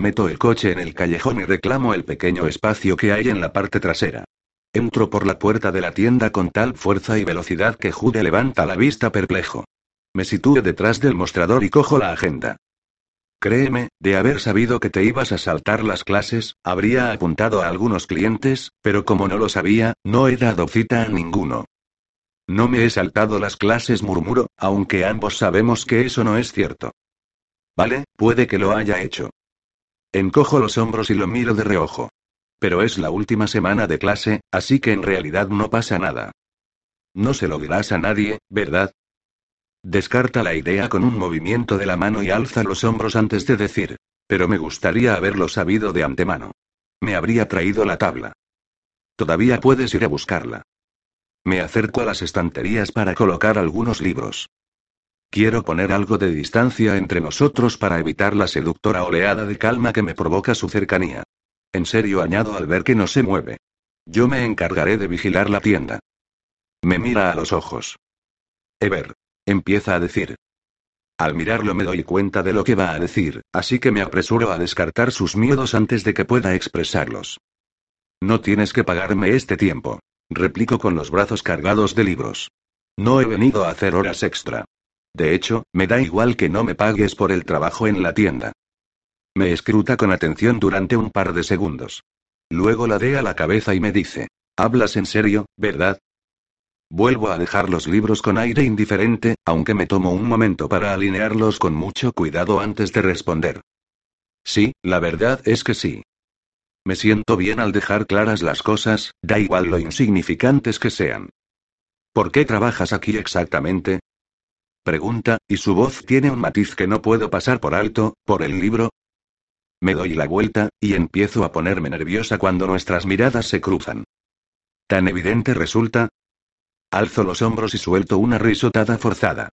S1: Meto el coche en el callejón y reclamo el pequeño espacio que hay en la parte trasera. Entro por la puerta de la tienda con tal fuerza y velocidad que Jude levanta la vista perplejo. Me sitúo detrás del mostrador y cojo la agenda. Créeme, de haber sabido que te ibas a saltar las clases, habría apuntado a algunos clientes, pero como no lo sabía, no he dado cita a ninguno. No me he saltado las clases, murmuro, aunque ambos sabemos que eso no es cierto. Vale, puede que lo haya hecho. Encojo los hombros y lo miro de reojo. Pero es la última semana de clase, así que en realidad no pasa nada. No se lo dirás a nadie, ¿verdad? Descarta la idea con un movimiento de la mano y alza los hombros antes de decir. Pero me gustaría haberlo sabido de antemano. Me habría traído la tabla. Todavía puedes ir a buscarla. Me acerco a las estanterías para colocar algunos libros. Quiero poner algo de distancia entre nosotros para evitar la seductora oleada de calma que me provoca su cercanía. En serio añado al ver que no se mueve. Yo me encargaré de vigilar la tienda. Me mira a los ojos. Ever. Empieza a decir. Al mirarlo me doy cuenta de lo que va a decir, así que me apresuro a descartar sus miedos antes de que pueda expresarlos. No tienes que pagarme este tiempo. Replico con los brazos cargados de libros. No he venido a hacer horas extra. De hecho, me da igual que no me pagues por el trabajo en la tienda. Me escruta con atención durante un par de segundos. Luego ladea la cabeza y me dice, ¿hablas en serio, verdad? Vuelvo a dejar los libros con aire indiferente, aunque me tomo un momento para alinearlos con mucho cuidado antes de responder. Sí, la verdad es que sí. Me siento bien al dejar claras las cosas, da igual lo insignificantes que sean. ¿Por qué trabajas aquí exactamente? Pregunta, y su voz tiene un matiz que no puedo pasar por alto, por el libro. Me doy la vuelta, y empiezo a ponerme nerviosa cuando nuestras miradas se cruzan. ¿Tan evidente resulta? Alzo los hombros y suelto una risotada forzada.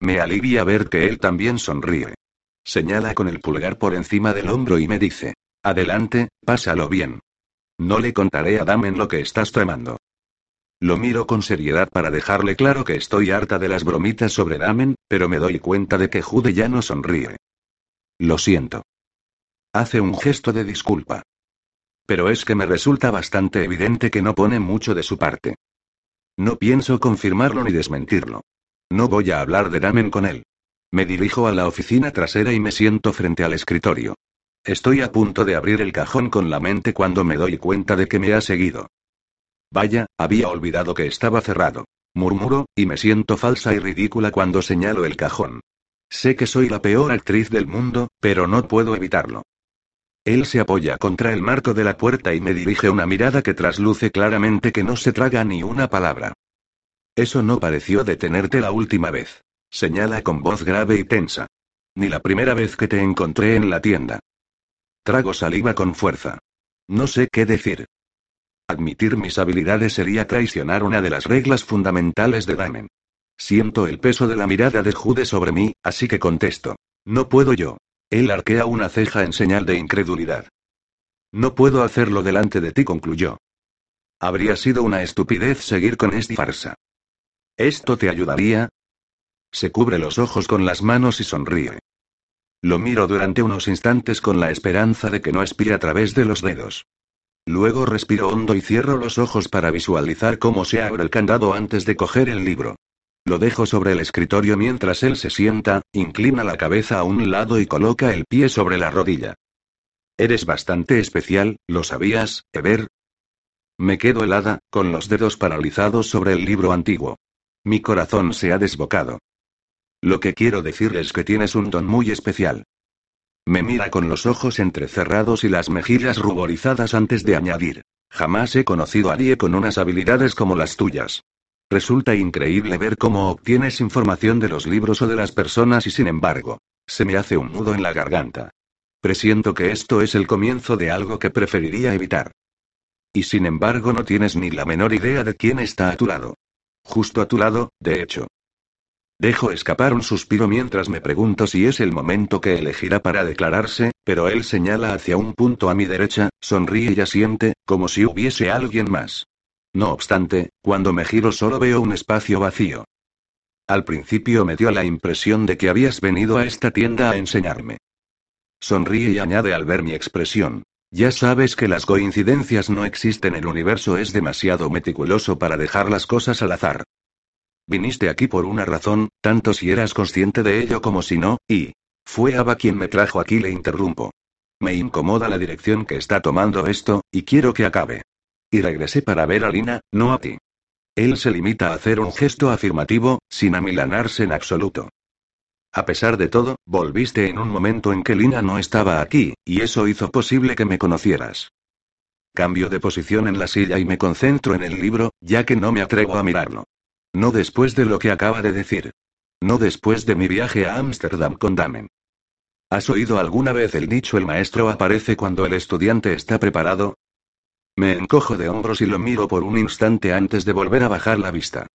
S1: Me alivia ver que él también sonríe. Señala con el pulgar por encima del hombro y me dice, Adelante, pásalo bien. No le contaré a Damen lo que estás tramando. Lo miro con seriedad para dejarle claro que estoy harta de las bromitas sobre Damen, pero me doy cuenta de que Jude ya no sonríe. Lo siento. Hace un gesto de disculpa. Pero es que me resulta bastante evidente que no pone mucho de su parte. No pienso confirmarlo ni desmentirlo. No voy a hablar de Damen con él. Me dirijo a la oficina trasera y me siento frente al escritorio. Estoy a punto de abrir el cajón con la mente cuando me doy cuenta de que me ha seguido. Vaya, había olvidado que estaba cerrado. Murmuro, y me siento falsa y ridícula cuando señalo el cajón. Sé que soy la peor actriz del mundo, pero no puedo evitarlo. Él se apoya contra el marco de la puerta y me dirige una mirada que trasluce claramente que no se traga ni una palabra. Eso no pareció detenerte la última vez. Señala con voz grave y tensa. Ni la primera vez que te encontré en la tienda. Trago saliva con fuerza. No sé qué decir. Admitir mis habilidades sería traicionar una de las reglas fundamentales de Damen. Siento el peso de la mirada de Jude sobre mí, así que contesto. No puedo yo. Él arquea una ceja en señal de incredulidad. No puedo hacerlo delante de ti, concluyó. Habría sido una estupidez seguir con esta farsa. ¿Esto te ayudaría? Se cubre los ojos con las manos y sonríe. Lo miro durante unos instantes con la esperanza de que no espire a través de los dedos. Luego respiro hondo y cierro los ojos para visualizar cómo se abre el candado antes de coger el libro. Lo dejo sobre el escritorio mientras él se sienta, inclina la cabeza a un lado y coloca el pie sobre la rodilla. Eres bastante especial, ¿lo sabías, Ever? Me quedo helada, con los dedos paralizados sobre el libro antiguo. Mi corazón se ha desbocado. Lo que quiero decir es que tienes un don muy especial. Me mira con los ojos entrecerrados y las mejillas ruborizadas antes de añadir. Jamás he conocido a nadie con unas habilidades como las tuyas. Resulta increíble ver cómo obtienes información de los libros o de las personas y sin embargo, se me hace un nudo en la garganta. Presiento que esto es el comienzo de algo que preferiría evitar. Y sin embargo no tienes ni la menor idea de quién está a tu lado. Justo a tu lado, de hecho. Dejo escapar un suspiro mientras me pregunto si es el momento que elegirá para declararse, pero él señala hacia un punto a mi derecha, sonríe y asiente, como si hubiese alguien más. No obstante, cuando me giro solo veo un espacio vacío. Al principio me dio la impresión de que habías venido a esta tienda a enseñarme. Sonríe y añade al ver mi expresión. Ya sabes que las coincidencias no existen, el universo es demasiado meticuloso para dejar las cosas al azar. Viniste aquí por una razón, tanto si eras consciente de ello como si no, y... Fue Ava quien me trajo aquí, le interrumpo. Me incomoda la dirección que está tomando esto, y quiero que acabe. Y regresé para ver a Lina, no a ti. Él se limita a hacer un gesto afirmativo, sin amilanarse en absoluto. A pesar de todo, volviste en un momento en que Lina no estaba aquí, y eso hizo posible que me conocieras. Cambio de posición en la silla y me concentro en el libro, ya que no me atrevo a mirarlo. No después de lo que acaba de decir. No después de mi viaje a Ámsterdam con Damen. ¿Has oído alguna vez el dicho el maestro aparece cuando el estudiante está preparado? Me encojo de hombros y lo miro por un instante antes de volver a bajar la vista.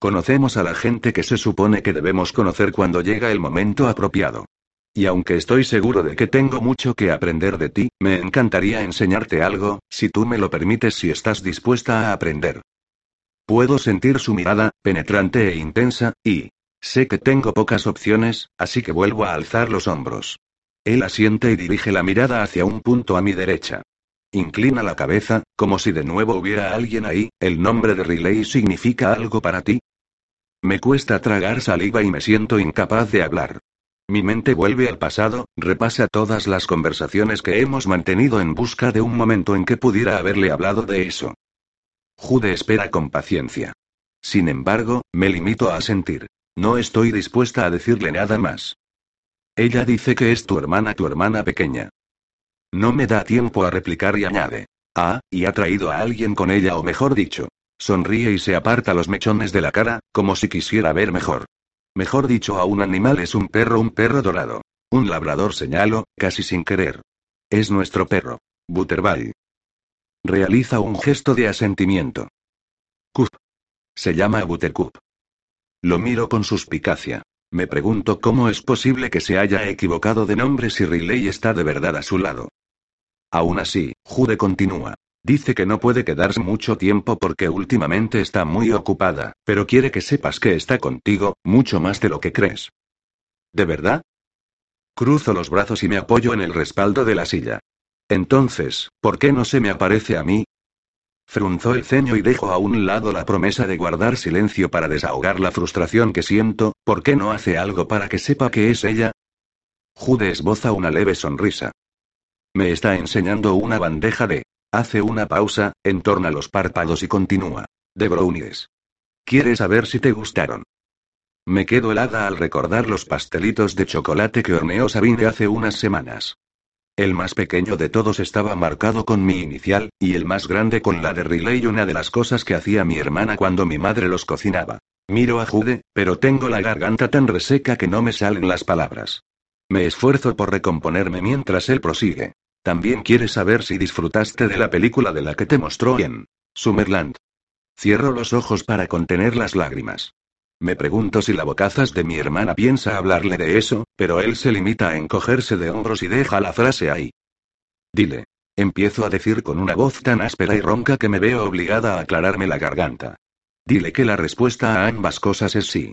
S1: Conocemos a la gente que se supone que debemos conocer cuando llega el momento apropiado. Y aunque estoy seguro de que tengo mucho que aprender de ti, me encantaría enseñarte algo, si tú me lo permites si estás dispuesta a aprender. Puedo sentir su mirada, penetrante e intensa, y... Sé que tengo pocas opciones, así que vuelvo a alzar los hombros. Él asiente y dirige la mirada hacia un punto a mi derecha. Inclina la cabeza, como si de nuevo hubiera alguien ahí, ¿el nombre de Riley significa algo para ti? Me cuesta tragar saliva y me siento incapaz de hablar. Mi mente vuelve al pasado, repasa todas las conversaciones que hemos mantenido en busca de un momento en que pudiera haberle hablado de eso. Jude espera con paciencia. Sin embargo, me limito a sentir. No estoy dispuesta a decirle nada más. Ella dice que es tu hermana, tu hermana pequeña. No me da tiempo a replicar y añade. Ah, y ha traído a alguien con ella o mejor dicho. Sonríe y se aparta los mechones de la cara, como si quisiera ver mejor. Mejor dicho, a un animal es un perro, un perro dorado. Un labrador señalo, casi sin querer. Es nuestro perro. Butterball. Realiza un gesto de asentimiento. Cup. Se llama Buttercup. Lo miro con suspicacia. Me pregunto cómo es posible que se haya equivocado de nombre si Riley está de verdad a su lado. Aún así, Jude continúa. Dice que no puede quedarse mucho tiempo porque últimamente está muy ocupada, pero quiere que sepas que está contigo, mucho más de lo que crees. ¿De verdad? Cruzo los brazos y me apoyo en el respaldo de la silla. Entonces, ¿por qué no se me aparece a mí? Frunzó el ceño y dejo a un lado la promesa de guardar silencio para desahogar la frustración que siento, ¿por qué no hace algo para que sepa que es ella? Jude esboza una leve sonrisa. Me está enseñando una bandeja de... Hace una pausa, entorna los párpados y continúa. De brownies. ¿Quieres saber si te gustaron? Me quedo helada al recordar los pastelitos de chocolate que horneó Sabine hace unas semanas. El más pequeño de todos estaba marcado con mi inicial, y el más grande con la de Riley. Una de las cosas que hacía mi hermana cuando mi madre los cocinaba. Miro a Jude, pero tengo la garganta tan reseca que no me salen las palabras. Me esfuerzo por recomponerme mientras él prosigue. También quiere saber si disfrutaste de la película de la que te mostró en Summerland. Cierro los ojos para contener las lágrimas. Me pregunto si la bocazas de mi hermana piensa hablarle de eso, pero él se limita a encogerse de hombros y deja la frase ahí. Dile. Empiezo a decir con una voz tan áspera y ronca que me veo obligada a aclararme la garganta. Dile que la respuesta a ambas cosas es sí.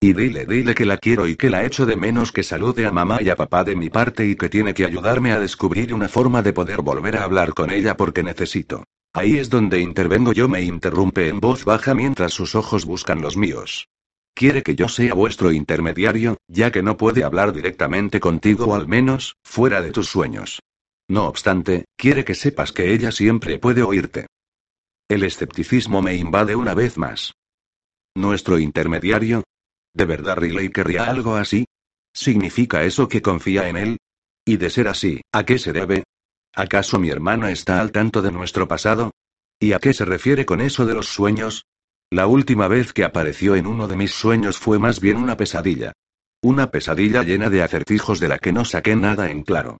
S1: Y dile, dile que la quiero y que la echo de menos que salude a mamá y a papá de mi parte y que tiene que ayudarme a descubrir una forma de poder volver a hablar con ella porque necesito. Ahí es donde intervengo yo, me interrumpe en voz baja mientras sus ojos buscan los míos. Quiere que yo sea vuestro intermediario, ya que no puede hablar directamente contigo o al menos, fuera de tus sueños. No obstante, quiere que sepas que ella siempre puede oírte. El escepticismo me invade una vez más. ¿Nuestro intermediario? ¿De verdad Riley querría algo así? ¿Significa eso que confía en él? Y de ser así, ¿a qué se debe? ¿Acaso mi hermana está al tanto de nuestro pasado? ¿Y a qué se refiere con eso de los sueños? La última vez que apareció en uno de mis sueños fue más bien una pesadilla. Una pesadilla llena de acertijos de la que no saqué nada en claro.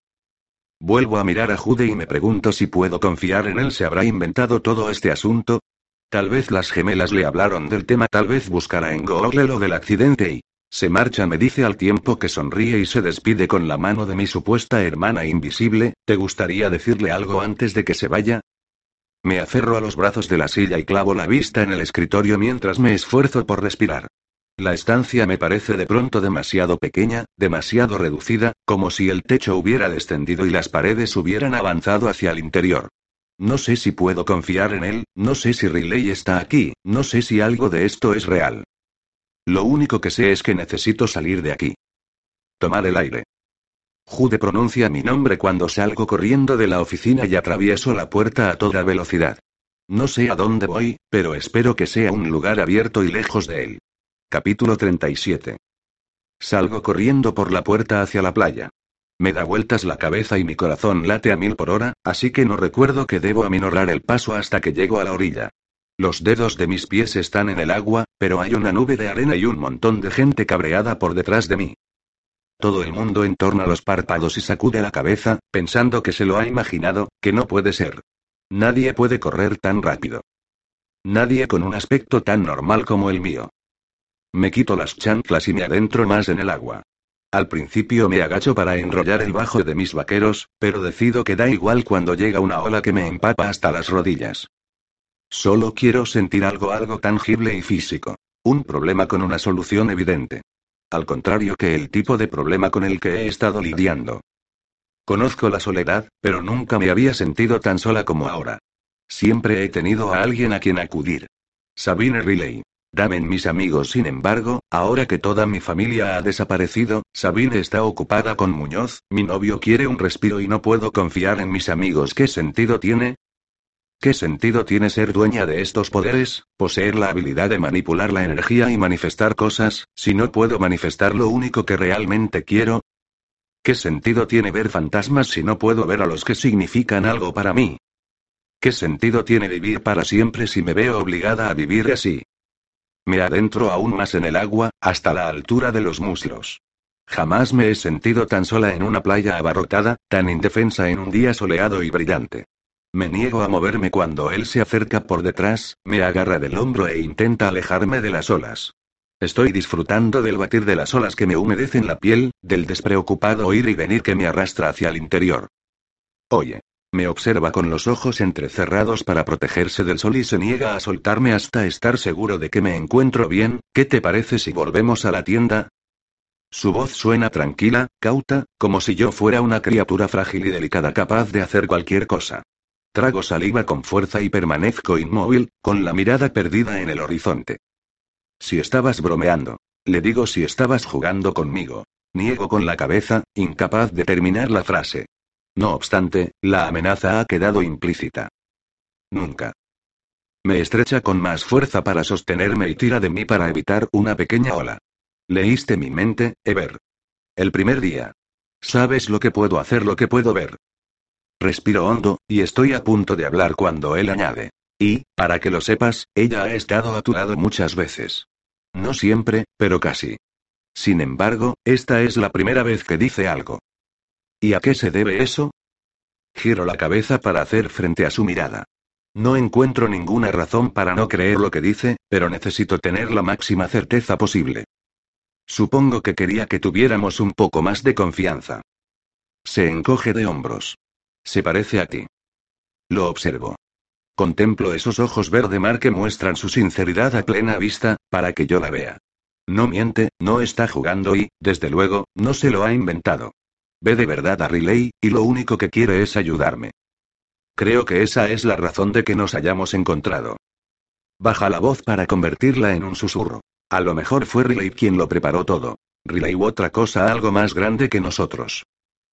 S1: Vuelvo a mirar a Jude y me pregunto si puedo confiar en él. ¿Se habrá inventado todo este asunto? Tal vez las gemelas le hablaron del tema, tal vez buscará en Google lo del accidente y, se marcha, me dice al tiempo que sonríe y se despide con la mano de mi supuesta hermana invisible. ¿Te gustaría decirle algo antes de que se vaya? Me aferro a los brazos de la silla y clavo la vista en el escritorio mientras me esfuerzo por respirar. La estancia me parece de pronto demasiado pequeña, demasiado reducida, como si el techo hubiera descendido y las paredes hubieran avanzado hacia el interior. No sé si puedo confiar en él, no sé si Riley está aquí, no sé si algo de esto es real. Lo único que sé es que necesito salir de aquí. Tomar el aire. Jude pronuncia mi nombre cuando salgo corriendo de la oficina y atravieso la puerta a toda velocidad. No sé a dónde voy, pero espero que sea un lugar abierto y lejos de él. Capítulo 37. Salgo corriendo por la puerta hacia la playa. Me da vueltas la cabeza y mi corazón late a mil por hora, así que no recuerdo que debo aminorar el paso hasta que llego a la orilla. Los dedos de mis pies están en el agua, pero hay una nube de arena y un montón de gente cabreada por detrás de mí. Todo el mundo entorna los párpados y sacude la cabeza, pensando que se lo ha imaginado, que no puede ser. Nadie puede correr tan rápido. Nadie con un aspecto tan normal como el mío. Me quito las chanclas y me adentro más en el agua. Al principio me agacho para enrollar el bajo de mis vaqueros, pero decido que da igual cuando llega una ola que me empapa hasta las rodillas. Solo quiero sentir algo, algo tangible y físico. Un problema con una solución evidente. Al contrario que el tipo de problema con el que he estado lidiando. Conozco la soledad, pero nunca me había sentido tan sola como ahora. Siempre he tenido a alguien a quien acudir. Sabine Riley. Damen mis amigos, sin embargo, ahora que toda mi familia ha desaparecido, Sabine está ocupada con Muñoz, mi novio quiere un respiro y no puedo confiar en mis amigos. ¿Qué sentido tiene? ¿Qué sentido tiene ser dueña de estos poderes, poseer la habilidad de manipular la energía y manifestar cosas, si no puedo manifestar lo único que realmente quiero? ¿Qué sentido tiene ver fantasmas si no puedo ver a los que significan algo para mí? ¿Qué sentido tiene vivir para siempre si me veo obligada a vivir así? Me adentro aún más en el agua, hasta la altura de los muslos. Jamás me he sentido tan sola en una playa abarrotada, tan indefensa en un día soleado y brillante. Me niego a moverme cuando él se acerca por detrás, me agarra del hombro e intenta alejarme de las olas. Estoy disfrutando del batir de las olas que me humedecen la piel, del despreocupado ir y venir que me arrastra hacia el interior. Oye. Me observa con los ojos entrecerrados para protegerse del sol y se niega a soltarme hasta estar seguro de que me encuentro bien. ¿Qué te parece si volvemos a la tienda? Su voz suena tranquila, cauta, como si yo fuera una criatura frágil y delicada capaz de hacer cualquier cosa. Trago saliva con fuerza y permanezco inmóvil, con la mirada perdida en el horizonte. Si estabas bromeando. Le digo si estabas jugando conmigo. Niego con la cabeza, incapaz de terminar la frase. No obstante, la amenaza ha quedado implícita. Nunca. Me estrecha con más fuerza para sostenerme y tira de mí para evitar una pequeña ola. Leíste mi mente, Ever. El primer día. ¿Sabes lo que puedo hacer, lo que puedo ver? Respiro hondo, y estoy a punto de hablar cuando él añade. Y, para que lo sepas, ella ha estado a tu lado muchas veces. No siempre, pero casi. Sin embargo, esta es la primera vez que dice algo. ¿Y a qué se debe eso? Giro la cabeza para hacer frente a su mirada. No encuentro ninguna razón para no creer lo que dice, pero necesito tener la máxima certeza posible. Supongo que quería que tuviéramos un poco más de confianza. Se encoge de hombros. Se parece a ti. Lo observo. Contemplo esos ojos verde mar que muestran su sinceridad a plena vista, para que yo la vea. No miente, no está jugando y, desde luego, no se lo ha inventado. Ve de verdad a Riley, y lo único que quiere es ayudarme. Creo que esa es la razón de que nos hayamos encontrado. Baja la voz para convertirla en un susurro. A lo mejor fue Riley quien lo preparó todo. Riley u otra cosa algo más grande que nosotros.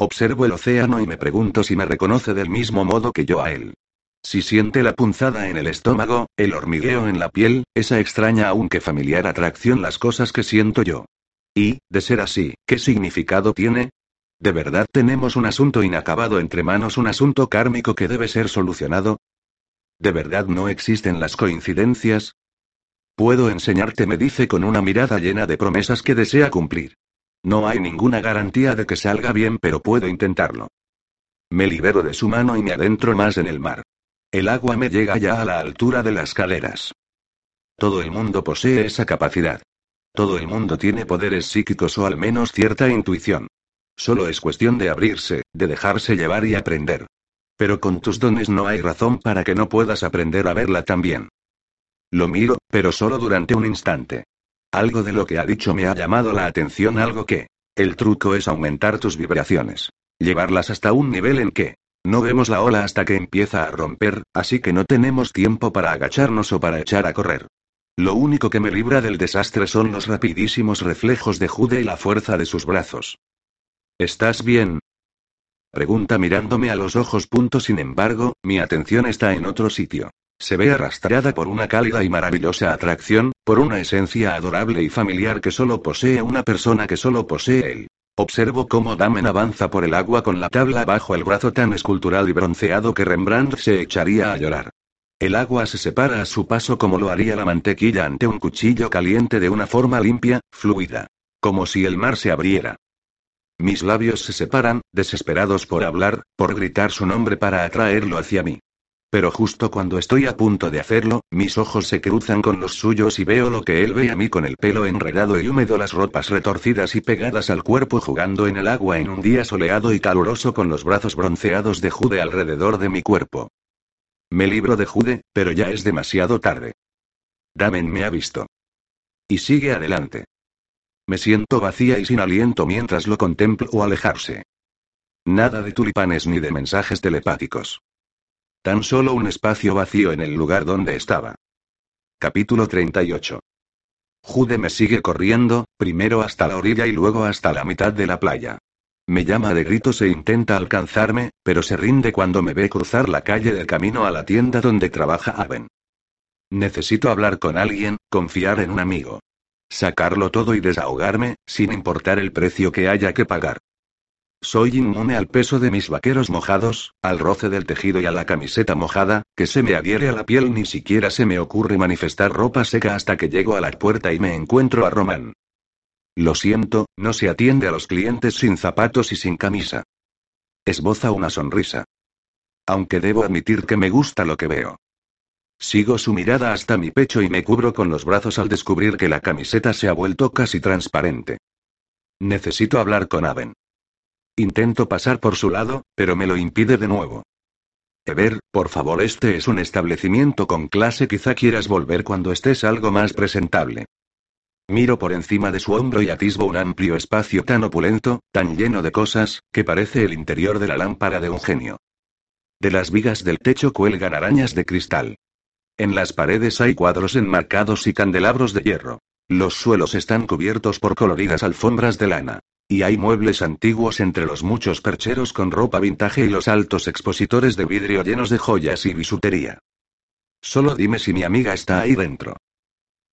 S1: Observo el océano y me pregunto si me reconoce del mismo modo que yo a él. Si siente la punzada en el estómago, el hormigueo en la piel, esa extraña aunque familiar atracción las cosas que siento yo. Y, de ser así, ¿qué significado tiene? ¿De verdad tenemos un asunto inacabado entre manos, un asunto kármico que debe ser solucionado? ¿De verdad no existen las coincidencias? Puedo enseñarte, me dice con una mirada llena de promesas que desea cumplir. No hay ninguna garantía de que salga bien, pero puedo intentarlo. Me libero de su mano y me adentro más en el mar. El agua me llega ya a la altura de las caderas. Todo el mundo posee esa capacidad. Todo el mundo tiene poderes psíquicos o al menos cierta intuición. Solo es cuestión de abrirse, de dejarse llevar y aprender. Pero con tus dones no hay razón para que no puedas aprender a verla también. Lo miro, pero solo durante un instante. Algo de lo que ha dicho me ha llamado la atención, algo que... El truco es aumentar tus vibraciones. Llevarlas hasta un nivel en que, no vemos la ola hasta que empieza a romper, así que no tenemos tiempo para agacharnos o para echar a correr. Lo único que me libra del desastre son los rapidísimos reflejos de Jude y la fuerza de sus brazos. ¿Estás bien? Pregunta mirándome a los ojos. Punto. Sin embargo, mi atención está en otro sitio. Se ve arrastrada por una cálida y maravillosa atracción, por una esencia adorable y familiar que solo posee una persona que solo posee él. Observo cómo Damen avanza por el agua con la tabla bajo el brazo tan escultural y bronceado que Rembrandt se echaría a llorar. El agua se separa a su paso como lo haría la mantequilla ante un cuchillo caliente de una forma limpia, fluida. Como si el mar se abriera. Mis labios se separan, desesperados por hablar, por gritar su nombre para atraerlo hacia mí. Pero justo cuando estoy a punto de hacerlo, mis ojos se cruzan con los suyos y veo lo que él ve a mí con el pelo enredado y húmedo, las ropas retorcidas y pegadas al cuerpo jugando en el agua en un día soleado y caluroso con los brazos bronceados de Jude alrededor de mi cuerpo. Me libro de Jude, pero ya es demasiado tarde. Damen me ha visto. Y sigue adelante. Me siento vacía y sin aliento mientras lo contemplo o alejarse. Nada de tulipanes ni de mensajes telepáticos. Tan solo un espacio vacío en el lugar donde estaba. Capítulo 38. Jude me sigue corriendo, primero hasta la orilla y luego hasta la mitad de la playa. Me llama de gritos e intenta alcanzarme, pero se rinde cuando me ve cruzar la calle del camino a la tienda donde trabaja Aben. Necesito hablar con alguien, confiar en un amigo. Sacarlo todo y desahogarme, sin importar el precio que haya que pagar. Soy inmune al peso de mis vaqueros mojados, al roce del tejido y a la camiseta mojada, que se me adhiere a la piel ni siquiera se me ocurre manifestar ropa seca hasta que llego a la puerta y me encuentro a Román. Lo siento, no se atiende a los clientes sin zapatos y sin camisa. Esboza una sonrisa. Aunque debo admitir que me gusta lo que veo. Sigo su mirada hasta mi pecho y me cubro con los brazos al descubrir que la camiseta se ha vuelto casi transparente. Necesito hablar con Aben. Intento pasar por su lado, pero me lo impide de nuevo. Ever, por favor, este es un establecimiento con clase, quizá quieras volver cuando estés algo más presentable. Miro por encima de su hombro y atisbo un amplio espacio tan opulento, tan lleno de cosas, que parece el interior de la lámpara de un genio. De las vigas del techo cuelgan arañas de cristal. En las paredes hay cuadros enmarcados y candelabros de hierro. Los suelos están cubiertos por coloridas alfombras de lana. Y hay muebles antiguos entre los muchos percheros con ropa vintage y los altos expositores de vidrio llenos de joyas y bisutería. Solo dime si mi amiga está ahí dentro.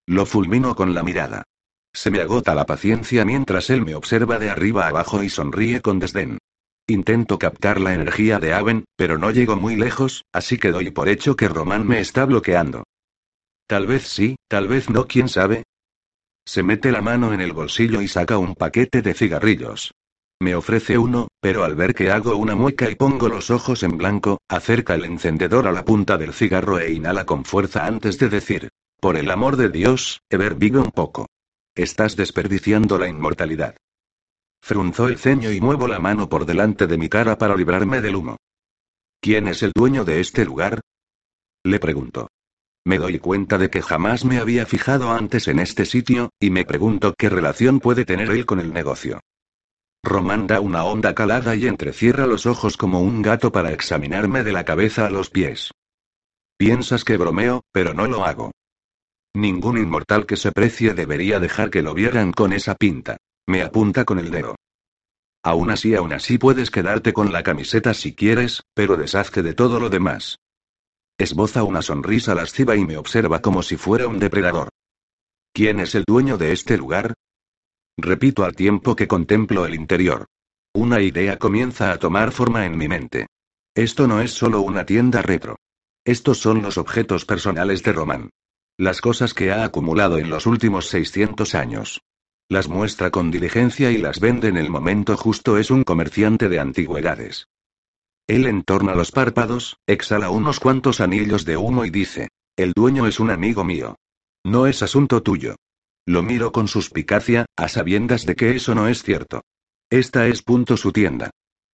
S1: Lo fulmino con la mirada. Se me agota la paciencia mientras él me observa de arriba abajo y sonríe con desdén. Intento captar la energía de Aven, pero no llego muy lejos, así que doy por hecho que Román me está bloqueando. Tal vez sí, tal vez no, quién sabe. Se mete la mano en el bolsillo y saca un paquete de cigarrillos. Me ofrece uno, pero al ver que hago una mueca y pongo los ojos en blanco, acerca el encendedor a la punta del cigarro e inhala con fuerza antes de decir, por el amor de Dios, Ever vive un poco. Estás desperdiciando la inmortalidad. Frunzó el ceño y muevo la mano por delante de mi cara para librarme del humo. ¿Quién es el dueño de este lugar? Le pregunto. Me doy cuenta de que jamás me había fijado antes en este sitio, y me pregunto qué relación puede tener él con el negocio. Román da una honda calada y entrecierra los ojos como un gato para examinarme de la cabeza a los pies. Piensas que bromeo, pero no lo hago. Ningún inmortal que se precie debería dejar que lo vieran con esa pinta. Me apunta con el dedo. Aún así, aún así puedes quedarte con la camiseta si quieres, pero deshazte de todo lo demás. Esboza una sonrisa lasciva y me observa como si fuera un depredador. ¿Quién es el dueño de este lugar? Repito al tiempo que contemplo el interior. Una idea comienza a tomar forma en mi mente. Esto no es solo una tienda retro. Estos son los objetos personales de Román. Las cosas que ha acumulado en los últimos 600 años. Las muestra con diligencia y las vende en el momento justo. Es un comerciante de antigüedades. Él entorna los párpados, exhala unos cuantos anillos de humo y dice, el dueño es un amigo mío. No es asunto tuyo. Lo miro con suspicacia, a sabiendas de que eso no es cierto. Esta es punto su tienda.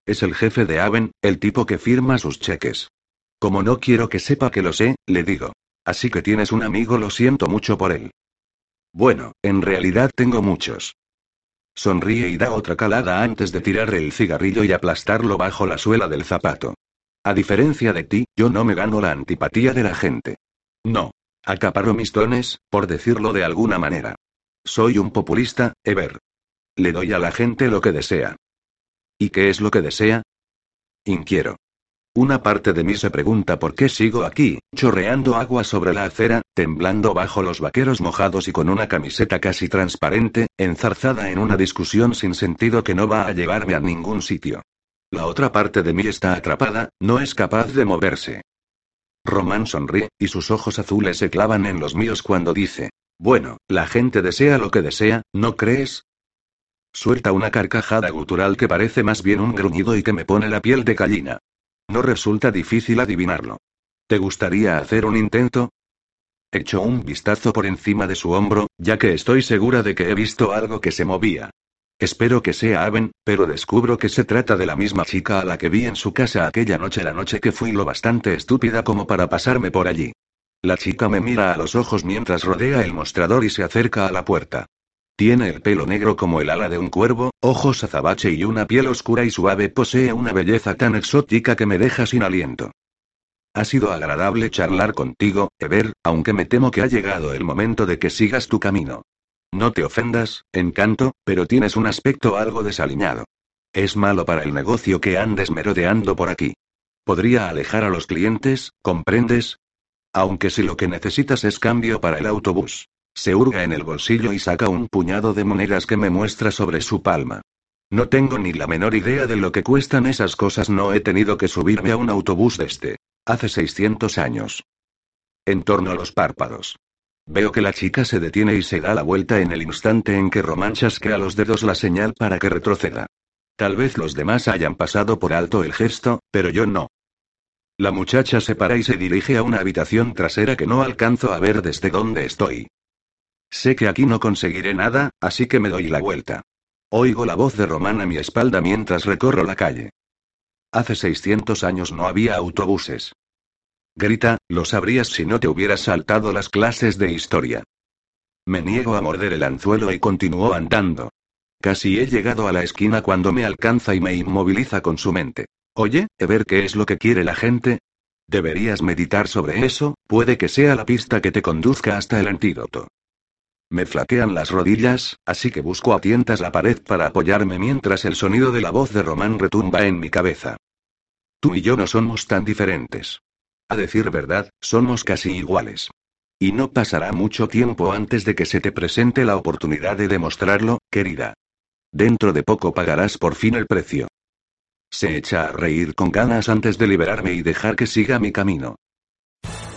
S1: Es el jefe de Aven, el tipo que firma sus cheques. Como no quiero que sepa que lo sé, le digo. Así que tienes un amigo, lo siento mucho por él. Bueno, en realidad tengo muchos. Sonríe y da otra calada antes de tirar el cigarrillo y aplastarlo bajo la suela del zapato. A diferencia de ti, yo no me gano la antipatía de la gente. No. Acaparo mis dones, por decirlo de alguna manera. Soy un populista, Ever. Le doy a la gente lo que desea. ¿Y qué es lo que desea? Inquiero. Una parte de mí se pregunta por qué sigo aquí, chorreando agua sobre la acera, temblando bajo los vaqueros mojados y con una camiseta casi transparente, enzarzada en una discusión sin sentido que no va a llevarme a ningún sitio. La otra parte de mí está atrapada, no es capaz de moverse. Román sonríe, y sus ojos azules se clavan en los míos cuando dice, bueno, la gente desea lo que desea, ¿no crees? Suelta una carcajada gutural que parece más bien un gruñido y que me pone la piel de gallina. No resulta difícil adivinarlo. ¿Te gustaría hacer un intento? Echó un vistazo por encima de su hombro, ya que estoy segura de que he visto algo que se movía. Espero que sea Aven, pero descubro que se trata de la misma chica a la que vi en su casa aquella noche, la noche que fui lo bastante estúpida como para pasarme por allí. La chica me mira a los ojos mientras rodea el mostrador y se acerca a la puerta. Tiene el pelo negro como el ala de un cuervo, ojos azabache y una piel oscura y suave. Posee una belleza tan exótica que me deja sin aliento. Ha sido agradable charlar contigo, Ever, aunque me temo que ha llegado el momento de que sigas tu camino. No te ofendas, encanto, pero tienes un aspecto algo desaliñado. Es malo para el negocio que andes merodeando por aquí. Podría alejar a los clientes, ¿comprendes? Aunque si lo que necesitas es cambio para el autobús. Se hurga en el bolsillo y saca un puñado de monedas que me muestra sobre su palma. No tengo ni la menor idea de lo que cuestan esas cosas. No he tenido que subirme a un autobús desde hace 600 años. En torno a los párpados. Veo que la chica se detiene y se da la vuelta en el instante en que Román chasquea los dedos la señal para que retroceda. Tal vez los demás hayan pasado por alto el gesto, pero yo no. La muchacha se para y se dirige a una habitación trasera que no alcanzo a ver desde donde estoy. Sé que aquí no conseguiré nada, así que me doy la vuelta. Oigo la voz de Román a mi espalda mientras recorro la calle. Hace 600 años no había autobuses. Grita, lo sabrías si no te hubieras saltado las clases de historia. Me niego a morder el anzuelo y continúo andando. Casi he llegado a la esquina cuando me alcanza y me inmoviliza con su mente. Oye, ¿e ver qué es lo que quiere la gente? Deberías meditar sobre eso, puede que sea la pista que te conduzca hasta el antídoto. Me flaquean las rodillas, así que busco a tientas la pared para apoyarme mientras el sonido de la voz de Román retumba en mi cabeza. Tú y yo no somos tan diferentes. A decir verdad, somos casi iguales. Y no pasará mucho tiempo antes de que se te presente la oportunidad de demostrarlo, querida. Dentro de poco pagarás por fin el precio. Se echa a reír con ganas antes de liberarme y dejar que siga mi camino.